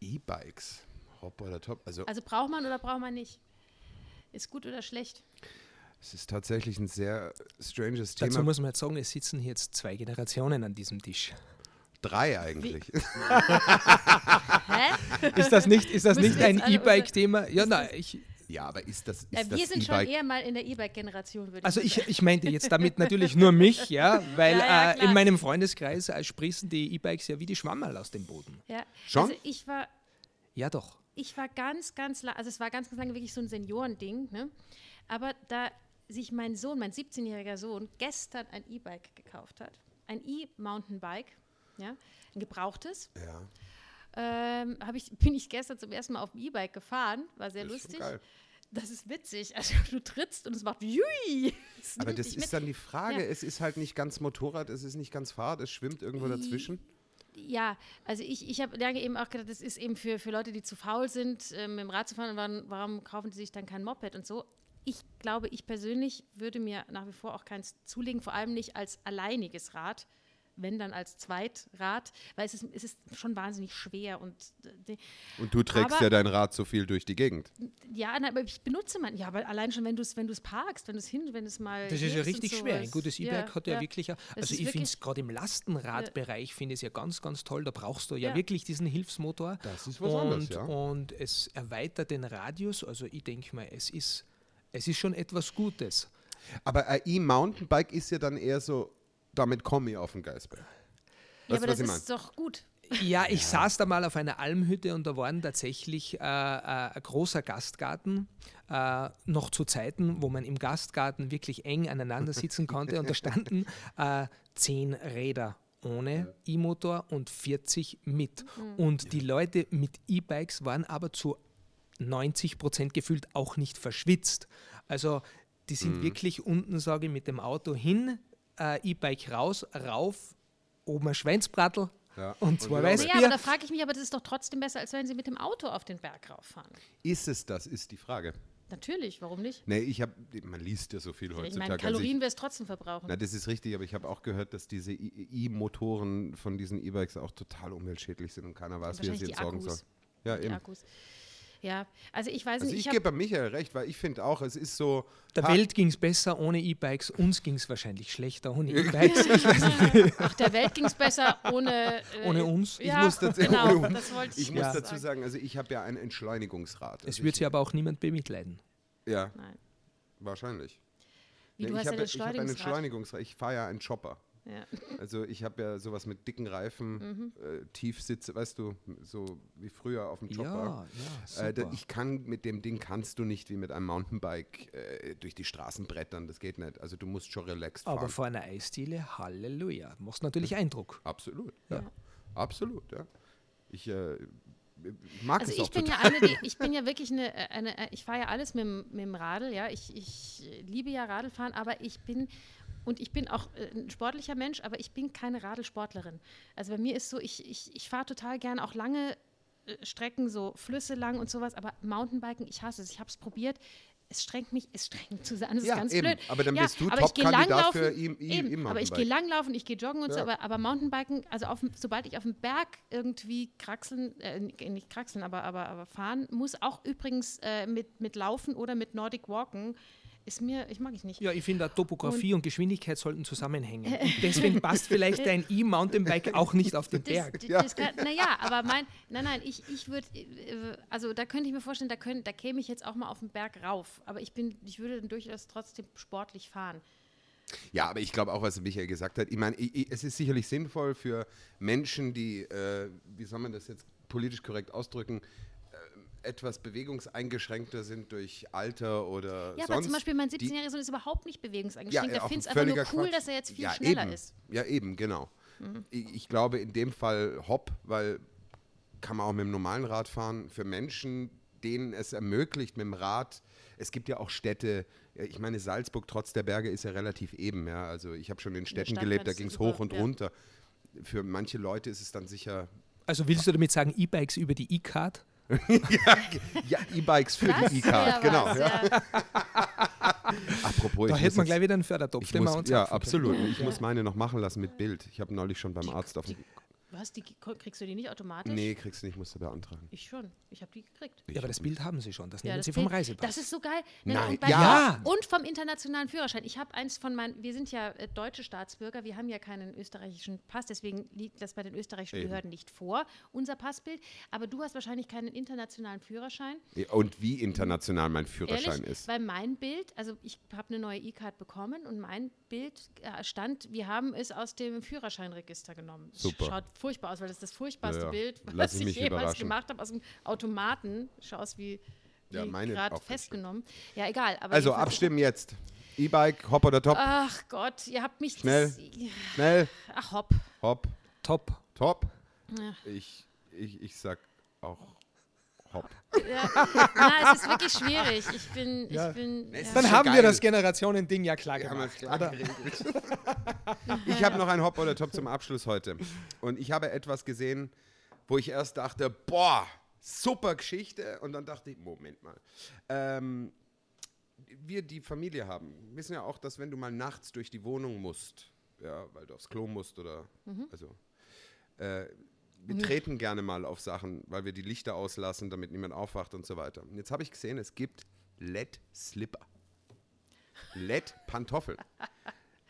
E-Bikes. Hop oder Top? Also, Also braucht man oder braucht man nicht? Ist gut oder schlecht? Es ist tatsächlich ein sehr stranges Dazu Thema. muss man jetzt sagen, es sitzen hier jetzt zwei Generationen an diesem Tisch. Drei eigentlich. Hä? Ist das nicht, ist das Müssen nicht wir ein jetzt alle E-Bike-Thema? Ja, nein, ich, ja, aber ist das, ist Ja, wir das sind schon E-Bike? eher mal in der E-Bike-Generation, würde also ich mal ich, ich meinte jetzt damit natürlich nur mich, ja, weil Ja, ja, äh, klar. in meinem Freundeskreis äh, sprießen die E-Bikes ja wie die Schwammerl aus dem Boden. Ja. Schon? Also ich war, Ja, doch. ich war ganz, ganz, la- also es war ganz, ganz lange wirklich so ein Seniorending, ne? Aber da sich mein Sohn, mein 17-jähriger Sohn, gestern ein E-Bike gekauft hat, ein E-Mountainbike, ja, ein gebrauchtes, Ja, ähm, ich, bin ich gestern zum ersten Mal auf dem E-Bike gefahren, war sehr ist lustig. Das ist witzig. Also du trittst und es macht Jui. Es Aber das ist mit. dann die Frage, Ja. es ist halt nicht ganz Motorrad, es ist nicht ganz Fahrrad, es schwimmt irgendwo dazwischen. Ja, also ich, ich habe lange eben auch gedacht, das ist eben für, für Leute, die zu faul sind, ähm, mit dem Rad zu fahren, warum, warum kaufen sie sich dann kein Moped und so. Ich glaube, ich persönlich würde mir nach wie vor auch keins zulegen, vor allem nicht als alleiniges Rad, wenn dann als Zweitrad, weil es ist, es ist schon wahnsinnig schwer und äh, Und du trägst Aber- ja dein Rad so viel durch die Gegend. ja, aber ich benutze man, ja, aber allein schon, wenn du es wenn du's parkst, wenn du es hin, wenn es mal. Das ist ja richtig schwer. Ein es- gutes E-Bike hat ja, wirklich. ein- Also ich finde es wirklich- gerade im Lastenradbereich finde ich es ja ganz, ganz toll. Da brauchst du ja, Ja. wirklich diesen Hilfsmotor. Das ist was und, anderes, ja. Und es erweitert den Radius. Also ich denke mal, es ist, es ist schon etwas Gutes. Aber ein E-Mountainbike ist ja dann eher so, damit komme ich auf den Geisberg. Ja, aber das ist doch gut. Ja, ich saß da mal auf einer Almhütte und da waren tatsächlich äh, äh, ein großer Gastgarten, äh, noch zu Zeiten, wo man im Gastgarten wirklich eng aneinander sitzen konnte und da standen äh, zehn Räder ohne E-Motor und 40 mit. Und die Leute mit E-Bikes waren aber zu 90 Prozent gefühlt auch nicht verschwitzt. Also die sind wirklich unten, sage ich, mit dem Auto hin, äh, E-Bike raus, rauf, oben ein Schweinsbratel Ja. und Und zwei wieder Weißbier. Naja, aber da frage ich mich, aber das ist doch trotzdem besser, als wenn sie mit dem Auto auf den Berg rauffahren. Ist es das, ist die Frage. Natürlich, warum nicht? Nee, ich habe, man liest ja so viel Ich heutzutage. meine, Also Kalorien wirst du trotzdem verbrauchen. ich, na, das ist richtig, aber ich habe auch gehört, dass diese E-Motoren von diesen E-Bikes auch total umweltschädlich sind und keiner weiß, wie er sie entsorgen soll. Akkus. Ja, die eben. Akkus. Ja, also ich weiß Also nicht, ich ich, habe gebe Michael recht, weil ich finde auch, es ist so. Der Welt ging es besser ohne E-Bikes, uns ging es wahrscheinlich schlechter ohne E-Bikes. Ich weiß nicht, Ach, der Welt ging es besser ohne, äh, ohne uns. Ja, muss dazu- genau, ohne uns. das wollte ich, Ich muss dazu sagen, also ich habe ja ein Entschleunigungsrad. Es Also wird ich, sich aber auch niemand bemitleiden. Ja, Nein. wahrscheinlich. Wie, du ich hast habe ja ich hab ein Entschleunigungsrad. Entschleunigungsrad. Ich fahre ja einen Chopper. Ja. Also ich habe ja sowas mit dicken Reifen, Mhm. äh, Tiefsitze, weißt du, so wie früher auf dem Ja, Chopper. ja, Äh, da, super. ich kann mit dem Ding kannst du nicht wie mit einem Mountainbike äh, durch die Straßen brettern, das geht nicht. Also du musst schon relaxed aber fahren. vor einer Eisdiele, Halleluja. Machst natürlich Eindruck. Absolut, ja. Absolut, ja. Ich äh, mag Also es auch ich bin total. ja eine, die, ich bin ja wirklich eine, äh, eine äh, ich fahre ja alles mit, dem- mit dem Radl, ja. Ich, ich äh, liebe ja Radlfahren, aber ich bin und ich bin auch äh, ein sportlicher Mensch, aber ich bin keine Radelsportlerin. Also bei mir ist so, ich, ich, ich fahre total gern auch lange äh, Strecken, so Flüsse lang und sowas, aber Mountainbiken, ich hasse es. Ich habe es probiert. Es strengt mich, es strengt zu sein. Das Ja, ist ganz eben. blöd. Aber dann ja, bist du Top-Kandidat für I- I- eben, Aber ich gehe langlaufen, ich gehe joggen und so, Ja. aber, aber Mountainbiken, also auf, sobald ich auf dem Berg irgendwie kraxeln, äh, nicht kraxeln, aber, aber, aber fahren muss, auch übrigens äh, mit, mit Laufen oder mit Nordic Walken, ist mir, ich mag ich nicht. Ja, ich finde, Topografie und, Geschwindigkeit sollten zusammenhängen. Und deswegen passt vielleicht ein E-Mountainbike auch nicht auf den Berg. Das, kann, naja, aber mein, nein, nein, ich, ich würde, also da könnte ich mir vorstellen, da, könnt, da käme ich jetzt auch mal auf den Berg rauf. Aber ich bin, ich würde dann durchaus trotzdem sportlich fahren. Ja, aber ich glaube auch, was Michael gesagt hat. Ich meine, es ist sicherlich sinnvoll für Menschen, die, äh, wie soll man das jetzt politisch korrekt ausdrücken, äh, etwas bewegungseingeschränkter sind durch Alter oder Ja, sonst. aber zum Beispiel mein die- 17-jähriger Sohn ist überhaupt nicht bewegungseingeschränkt. ja, auch findet es einfach nur cool, Quatsch. dass er jetzt viel ja, schneller eben. ist. Ja, eben, genau. Ich, ich glaube in dem Fall Hopp, weil kann man auch mit dem normalen Rad fahren. Für Menschen, denen es ermöglicht, mit dem Rad, es gibt ja auch Städte, ich meine, Salzburg trotz der Berge ist ja relativ eben. Ja? Also ich habe schon in Städten Stadt gelebt, da ging es hoch und ja. runter. Für manche Leute ist es dann sicher, Also willst du damit sagen, E-Bikes über die E-Card? Ja, E-Bikes für Das die E-Card, genau. was, Ja. Apropos, Da ich hätte man jetzt- gleich wieder einen Fördertopf, den muss, ja, absolut. Ich muss meine noch machen lassen mit Bild. Ich habe neulich schon beim Arzt auf dem. Was, die kriegst du die nicht automatisch? Nee, kriegst du nicht, musst du beantragen. Ich schon. Ich habe die gekriegt. Ja, aber das Bild haben sie schon. Das Ja, nehmen das sie vom Bild- Reisepass. Das ist so geil. Nein, und, ja. und vom internationalen Führerschein. Ich habe eins von meinen, wir sind ja äh, deutsche Staatsbürger, wir haben ja keinen österreichischen Pass, deswegen liegt das bei den österreichischen Eben. Behörden nicht vor, unser Passbild. Aber du hast wahrscheinlich keinen internationalen Führerschein. Und wie international mein Führerschein Ehrlich, ist. weil mein Bild, also ich habe eine neue E-Card bekommen und mein Bild äh, stand, wir haben es aus dem Führerscheinregister genommen. Super. Schaut furchtbar aus, weil das ist das furchtbarste Ja, ja. Bild, was ich ich jemals gemacht habe aus dem Automaten. Schau aus wie, Ja, wie meine gerade festgenommen. Ja, egal. Aber Also abstimmen jetzt. E-Bike, Hopp oder Top? Ach Gott, ihr habt mich Schnell. Das, Schnell. ach hopp. Hopp. Top. Top. Ja. Ich, ich, ich sag auch Hopp. Ja, na, es ist wirklich schwierig. Ich bin, Ja. ich bin. Ja. Dann haben wir geil. das Generationending ja klar Wir haben gemacht. klar ich habe noch ein Hopp oder Top zum Abschluss heute. Und ich habe etwas gesehen, wo ich erst dachte, boah, super Geschichte. Und dann dachte ich, Moment mal. Ähm, wir, die Familie haben, wissen ja auch, dass wenn du mal nachts durch die Wohnung musst, ja, weil du aufs Klo musst oder, also, äh, wir treten gerne mal auf Sachen, weil wir die Lichter auslassen, damit niemand aufwacht und so weiter. Und jetzt habe ich gesehen, es gibt LED-Slipper. LED-Pantoffeln.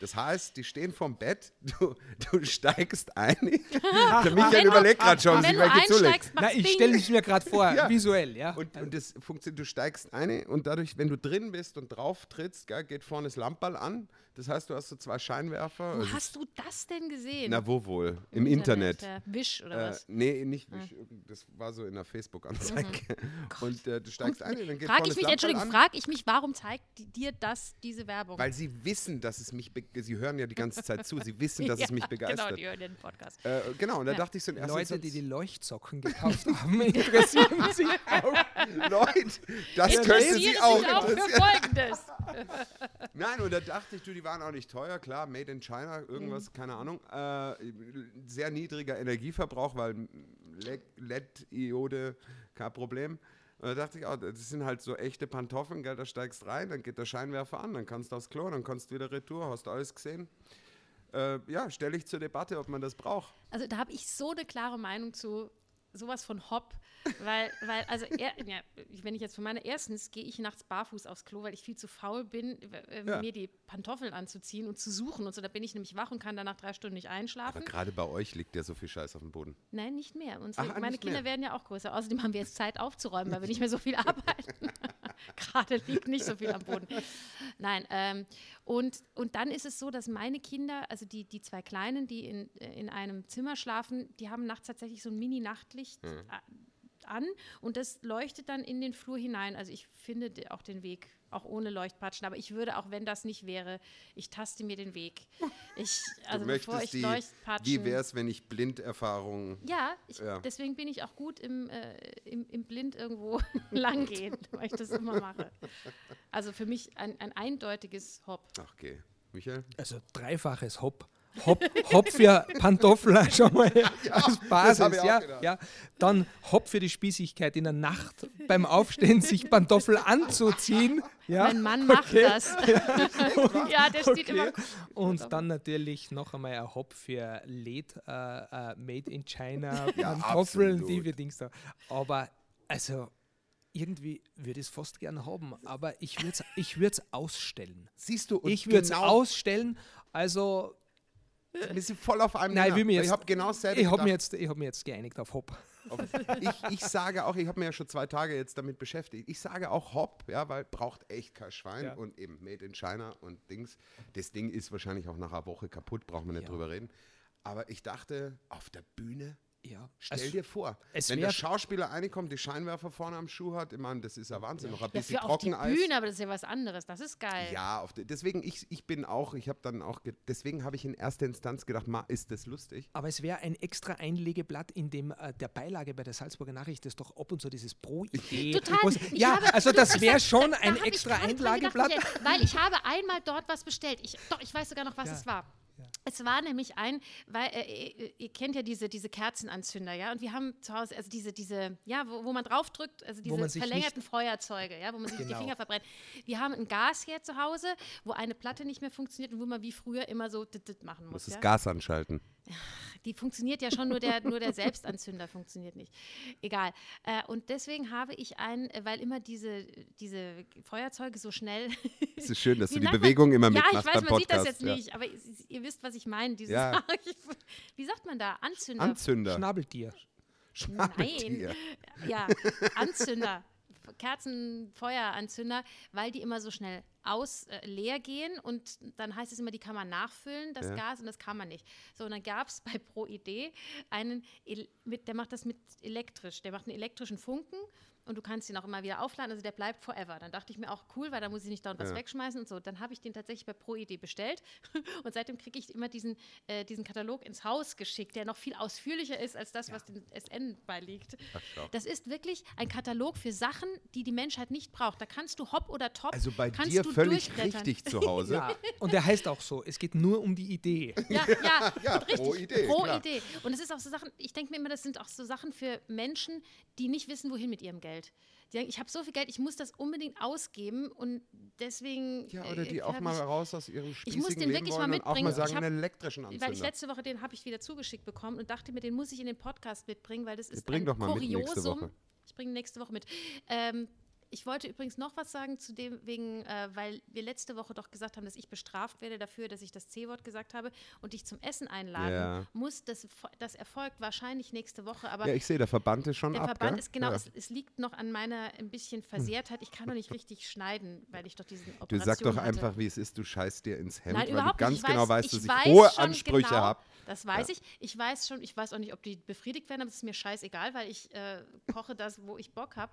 Das heißt, die stehen vorm Bett, du, du steigst ein. Der Michael überlegt gerade schon, sich du welche zulegt. Na, ich stelle es mir gerade vor, Ja. visuell, ja. Und, und das funktioniert, du steigst ein und dadurch, wenn du drin bist und drauf trittst, gell, geht vorne das Lamperl an. Das heißt, du hast so zwei Scheinwerfer. Wo Also- hast du das denn gesehen? na, wo wohl? Im, Internet. Ja. Wisch oder Äh, was? nee, nicht Wisch. Irgend- Das war so in der Facebook-Anzeige. Und äh, du steigst ein und dann geht vorne ich mich, Entschuldigung, an. frage ich mich, warum zeigt dir das, diese Werbung? Weil sie wissen, dass es mich, sie hören ja die ganze Zeit zu, sie wissen, dass es mich Ja, begeistert. Genau, die hören den Podcast. Äh, genau, und da Ja. dachte ich so, erstens Leute, die die Leuchtsocken gekauft haben, interessieren sich auch. Leute, das könnte Interessieren sie auch auch für interessieren. Folgendes. Nein, und da dachte ich, du, die waren auch nicht teuer, klar, made in China, irgendwas, keine Ahnung. Äh, sehr niedriger Energieverbrauch, weil Le- LED-Iode, kein Problem. Und da dachte ich auch, das sind halt so echte Pantoffeln, gell, da steigst rein, dann geht der Scheinwerfer an, dann kannst du aufs Klo, dann kannst du wieder retour, hast du alles gesehen. Äh, ja, stelle ich zur Debatte, ob man das braucht. Also da habe ich so eine klare Meinung zu sowas von Hopp, weil, weil also er, ja, wenn ich jetzt von meiner erstens gehe ich nachts barfuß aufs Klo, weil ich viel zu faul bin, äh, Ja. mir die Pantoffeln anzuziehen und zu suchen und so. Da bin ich nämlich wach und kann danach drei Stunden nicht einschlafen. Aber gerade bei euch liegt ja so viel Scheiß auf dem Boden. Nein, nicht mehr. Unsere, Ach, meine Kinder mehr. werden ja auch größer. Außerdem haben wir jetzt Zeit aufzuräumen, weil wir nicht mehr so viel arbeiten. Gerade liegt nicht so viel am Boden. Nein, ähm, und, und dann ist es so, dass meine Kinder, also die, die zwei Kleinen, die in, äh, in einem Zimmer schlafen, die haben nachts tatsächlich so ein Mini-Nachtlicht äh, an und das leuchtet dann in den Flur hinein. Also ich finde de- auch den Weg, auch ohne Leuchtpatschen, aber ich würde, auch wenn das nicht wäre, ich taste mir den Weg. Ich, also du bevor ich die, Leuchtpatschen... wie wäre es, wenn ich Blinderfahrungen Ja, ich, Ja. deswegen bin ich auch gut im, äh, im, im Blind irgendwo lang gehen, weil ich das immer mache. Also für mich ein, ein eindeutiges Hop. Ach, okay. Michael? Also dreifaches Hop. Hop, Hop für Pantoffel schon mal als Basis. Ja, ja. Dann Hop für die Spießigkeit in der Nacht beim Aufstehen sich Pantoffel anzuziehen. Ja. Mein Mann macht okay. das. ja, der steht okay. immer. Und dann natürlich noch einmal ein Hop für Led uh, uh, Made in China ja, Pantoffeln, die wir Dings da. Aber also irgendwie würde ich es fast gern haben, aber ich würde es ich ausstellen. Siehst du, ich würde es genau ausstellen. Also wir sind voll auf einem Nein, Nenner. Ich habe genau selber Ich habe mich, jetzt, hab mich jetzt geeinigt auf Hop. ich, ich sage auch, ich habe mir ja schon zwei Tage jetzt damit beschäftigt. Ich sage auch Hop, ja, weil braucht echt kein Schwein ja. und eben Made in China und Dings. Das Ding ist wahrscheinlich auch nach einer Woche kaputt, braucht man nicht ja. drüber reden. Aber ich dachte, auf der Bühne ja. Stell es, dir vor, wenn der Schauspieler reinkommt, die Scheinwerfer vorne am Schuh hat, ich meine, das ist ja Wahnsinn. Noch ein bisschen ja, auf die Bühne, aber das ist ja was anderes. Das ist geil. Ja, die, deswegen, ich, ich bin auch, ich habe dann auch, deswegen habe ich in erster Instanz gedacht, ma, ist das lustig? Aber es wäre ein extra Einlegeblatt, in dem äh, der Beilage bei der Salzburger Nachricht ist doch ab und zu dieses Pro-Idee. Total. ja, habe, also das wäre schon ein extra Einlageblatt. Gedacht, weil ich habe einmal dort was bestellt. Ich, doch, ich weiß sogar noch, was ja. es war. Es war nämlich ein, weil äh, ihr, kennt ja diese, diese Kerzenanzünder, ja, und wir haben zu Hause, also diese, diese, ja, wo, wo man draufdrückt, also diese verlängerten Feuerzeuge, ja, wo man sich genau. die Finger verbrennt. Wir haben ein Gas hier zu Hause, wo eine Platte nicht mehr funktioniert und wo man wie früher immer so dit, dit machen muss. Muss ja? das Gas anschalten. Die funktioniert ja schon, nur der, nur der Selbstanzünder funktioniert nicht. Egal. Äh, und deswegen habe ich einen, äh, weil immer diese, diese Feuerzeuge so schnell. Es ist schön, dass du die Bewegung immer mitmachst Ja, ich weiß, man Podcast, sieht das jetzt ja. nicht, aber ihr wisst, was ich meine. Ja. Wie sagt man da? Anzünder. Anzünder. Schnabeltier. Schnabeltier. Nein. Ja, Anzünder. Kerzenfeueranzünder, weil die immer so schnell aus äh, leer gehen und dann heißt es immer, die kann man nachfüllen, das ja. Gas, und das kann man nicht. So, und dann gab es bei Pro Idee einen, der macht das mit elektrisch, der macht einen elektrischen Funken und du kannst ihn auch immer wieder aufladen, also der bleibt forever. Dann dachte ich mir auch, cool, weil da muss ich nicht dauernd ja. was wegschmeißen und so. Dann habe ich den tatsächlich bei ProID bestellt und seitdem kriege ich immer diesen, äh, diesen Katalog ins Haus geschickt, der noch viel ausführlicher ist als das, ja. was dem SN beiliegt. Ach, das ist wirklich ein Katalog für Sachen, die die Menschheit nicht braucht. Da kannst du hopp oder top. Also bei dir völlig richtig zu Hause. ja. Und der heißt auch so, es geht nur um die Idee. Ja, ja, ja richtig. Pro Idee. Pro Idee. Und es ist auch so Sachen, ich denke mir immer, das sind auch so Sachen für Menschen, die nicht wissen, wohin mit ihrem Geld. Die sagen, ich habe so viel Geld, ich muss das unbedingt ausgeben und deswegen. Ja, oder die äh, auch mal ich, raus aus ihrem spießigen Ich muss den wirklich mal mitbringen. Mal sagen, hab, einen elektrischen Anzünder. Weil ich letzte Woche den habe ich wieder zugeschickt bekommen und dachte mir, den muss ich in den Podcast mitbringen, weil das ist bring ein doch mal Kuriosum. Mit nächste Woche. Ich bringe nächste Woche mit. Ähm, ich wollte übrigens noch was sagen zu dem, wegen, äh, weil wir letzte Woche doch gesagt haben, dass ich bestraft werde dafür, dass ich das C-Wort gesagt habe und dich zum Essen einladen ja. muss. Das, das erfolgt wahrscheinlich nächste Woche. Aber ja, ich sehe, der Verband ist schon der ab. Der Verband gell? ist genau, ja. es, es, liegt noch an meiner ein bisschen Versehrtheit. Ich kann noch nicht richtig schneiden, weil ich doch diesen Operation Du sag doch hatte. einfach, wie es ist. Du scheißt dir ins Hemd, Nein, weil du ganz ich genau weiß, weißt, dass ich, ich hohe Ansprüche genau, habe. Das weiß ja. ich. Ich weiß schon, ich weiß auch nicht, ob die befriedigt werden, aber es ist mir scheißegal, weil ich äh, koche das, wo ich Bock habe.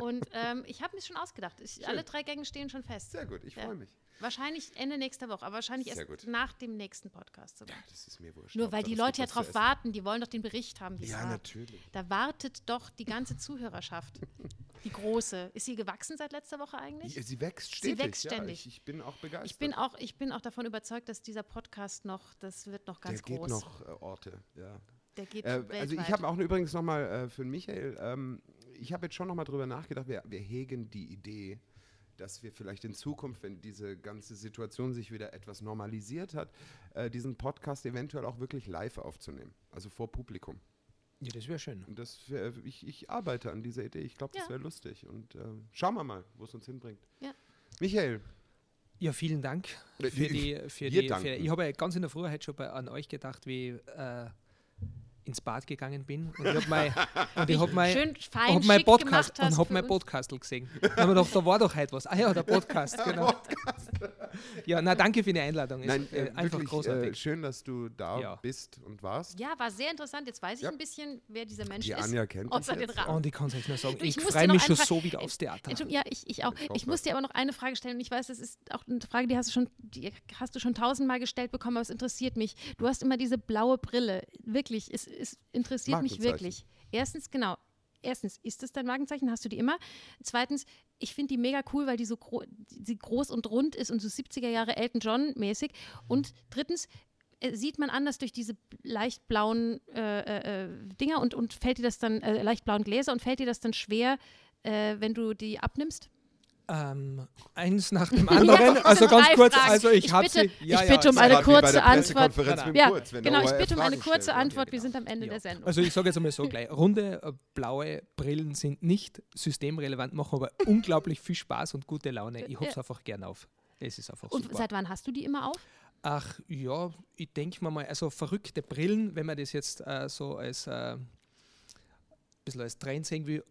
Und ähm, ich habe mir schon ausgedacht. Ich, alle drei Gänge stehen schon fest. Sehr gut, ich freue mich. Wahrscheinlich Ende nächster Woche, aber wahrscheinlich Sehr erst gut. nach dem nächsten Podcast sogar. Ja, das ist mir wurscht. Nur weil die Leute ja drauf warten, die wollen doch den Bericht haben, Ja, war. natürlich. Da wartet doch die ganze Zuhörerschaft. die große. Ist sie gewachsen seit letzter Woche eigentlich? Sie, wächst stetig. Sie wächst ständig. Ja, ich, ich, bin auch begeistert. Ich bin auch, ich bin auch davon überzeugt, dass dieser Podcast noch, das wird noch ganz Der groß. Der geht noch äh, Orte, ja. Der geht äh, Also ich habe auch übrigens nochmal äh, für Michael, ähm, ich habe jetzt schon nochmal drüber nachgedacht, wir, wir hegen die Idee, dass wir vielleicht in Zukunft, wenn diese ganze Situation sich wieder etwas normalisiert hat, äh, diesen Podcast eventuell auch wirklich live aufzunehmen, also vor Publikum. Ja, das wäre schön. Und das wär, ich, ich, arbeite an dieser Idee. Ich glaube, das ja. wäre lustig. Und äh, schauen wir mal, wo es uns hinbringt. Ja. Michael. Ja, vielen Dank für die. Für die für, ich habe ja ganz in der Früh heute schon bei, an euch gedacht, wie. Äh, ins Bad gegangen bin und ich habe mein, hab mein, hab mein Podcast und habe mein Podcastel gesehen. Da habe ich gedacht, da war doch heute was. Ah ja, der Podcast, genau. ja, na danke für die Einladung. Nein, äh, einfach wirklich, großartig. Äh, schön, dass du da ja. bist und warst. Ja, war sehr interessant. Jetzt weiß ich ja. ein bisschen, wer dieser Mensch die ist. Anja kennt außer den oh, Und ich kann es euch nur sagen, ich, ich freue mich schon so wieder aufs Theater. Ja, ich, ich auch. Ich muss dir aber noch eine Frage stellen. Und ich weiß, das ist auch eine Frage, die hast du schon, die hast du schon tausendmal gestellt bekommen, aber es interessiert mich. Du hast immer diese blaue Brille. Wirklich, es, es interessiert mich wirklich. Erstens, genau, erstens, ist es dein Markenzeichen? Hast du die immer? Zweitens, ich finde die mega cool, weil die so gro die groß und rund ist und so 70er Jahre Elton John mäßig. Und drittens, äh, sieht man anders durch diese leicht blauen äh, äh, Dinger und, und fällt dir das dann, äh, leicht blauen Gläser und fällt dir das dann schwer, äh, wenn du die abnimmst? Ähm, eins nach dem anderen. ja, also ganz kurz, Fragen. also ich, ich habe sie. Ja, ich bitte um eine kurze Antwort. Ja, Kurz, genau, ich bitte um eine kurze stellt. Antwort. Wir sind am Ende ja. der Sendung. Also ich sage jetzt einmal so gleich: Runde äh, blaue Brillen sind nicht systemrelevant, machen aber unglaublich viel Spaß und gute Laune. Ich habe es einfach gern auf. Es ist einfach und super. seit wann hast du die immer auf? Ach ja, ich denke mir mal, also verrückte Brillen, wenn man das jetzt äh, so als äh, ein bisschen als Trend sehen will,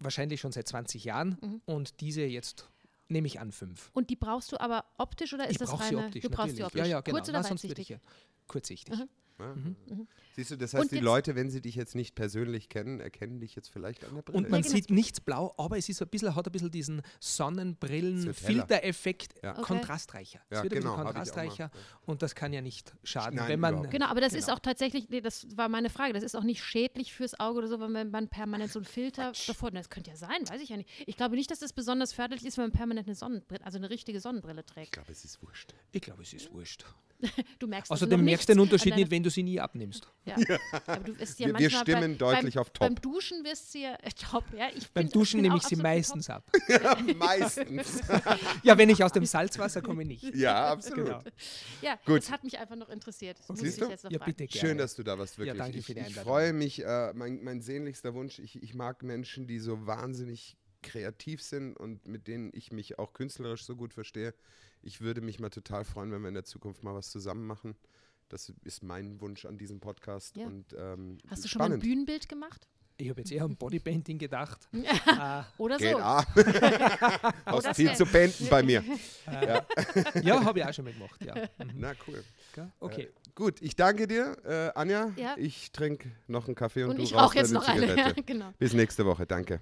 wahrscheinlich schon seit 20 Jahren mhm. und diese jetzt nehme ich an fünf. Und die brauchst du aber optisch oder ist ich das reine? Sie optisch, du brauchst natürlich. sie optisch. Ja, ja, genau. Kurz oder Na, sonst weitsichtig? Ich, kurzsichtig. Mhm. Mhm. Siehst du, das heißt, Und die Leute, wenn sie dich jetzt nicht persönlich kennen, erkennen dich jetzt vielleicht an der Brille. Und man Ja, genau. sieht nichts blau, aber es ist ein bisschen, hat ein bisschen diesen. Sonnenbrillen-Filtereffekt Ja. Okay. kontrastreicher. Ja, es wird genau, ein bisschen ich kontrastreicher und das kann ja nicht schaden, Nein, wenn man überhaupt Genau, aber das ist Genau. auch tatsächlich, nee, das war meine Frage, das ist auch nicht schädlich fürs Auge oder so, wenn man permanent so einen Filter davor, das könnte ja sein, weiß ich ja nicht. Ich glaube nicht, dass das besonders förderlich ist, wenn man permanent eine Sonnenbrille, also eine richtige Sonnenbrille ich trägt. glaube, es ist wurscht. Ich glaube, es ist wurscht. Du merkst also Außerdem noch merkst du den Unterschied nicht, wenn du sie nie abnimmst. Ja. Aber du wirst ja Wir- wir manchmal stimmen bei, deutlich beim, auf top. Beim Duschen wirst du ja äh, top. Ja, ich Beim bin- Duschen nehme auch ich sie meistens ab. Meistens. Ja, wenn ich aus dem Salzwasser komme, nicht. ja, absolut. Genau. top. Ja, Gut. das hat mich einfach noch interessiert. Das muss Siehst ich du? jetzt noch Ja, bitte gerne. Schön, dass du da warst, wirklich. danke ich für die ich Einladung. freue mich, äh, mein, mein sehnlichster Wunsch, ich, ich mag Menschen, die so wahnsinnig kreativ sind und mit denen ich mich auch künstlerisch so gut verstehe. Ich würde mich mal total freuen, wenn wir in der Zukunft mal was zusammen machen. Das ist mein Wunsch an diesem Podcast. Ja. Und, ähm, Hast du schon mal ein spannend. Bühnenbild gemacht? Ich habe jetzt eher an Bodypainting gedacht. äh, Oder so? ab. Hast das viel wär- zu benden bei mir. ja, habe ich auch schon mal gemacht. Ja. Mhm. Na cool. Gell? Okay. Äh, gut, ich danke dir, äh, Anja. Ja. Ich trinke noch einen Kaffee und, Und du ich rauchst jetzt deine noch eine. Zigarette. Ja, genau. Bis nächste Woche. Danke.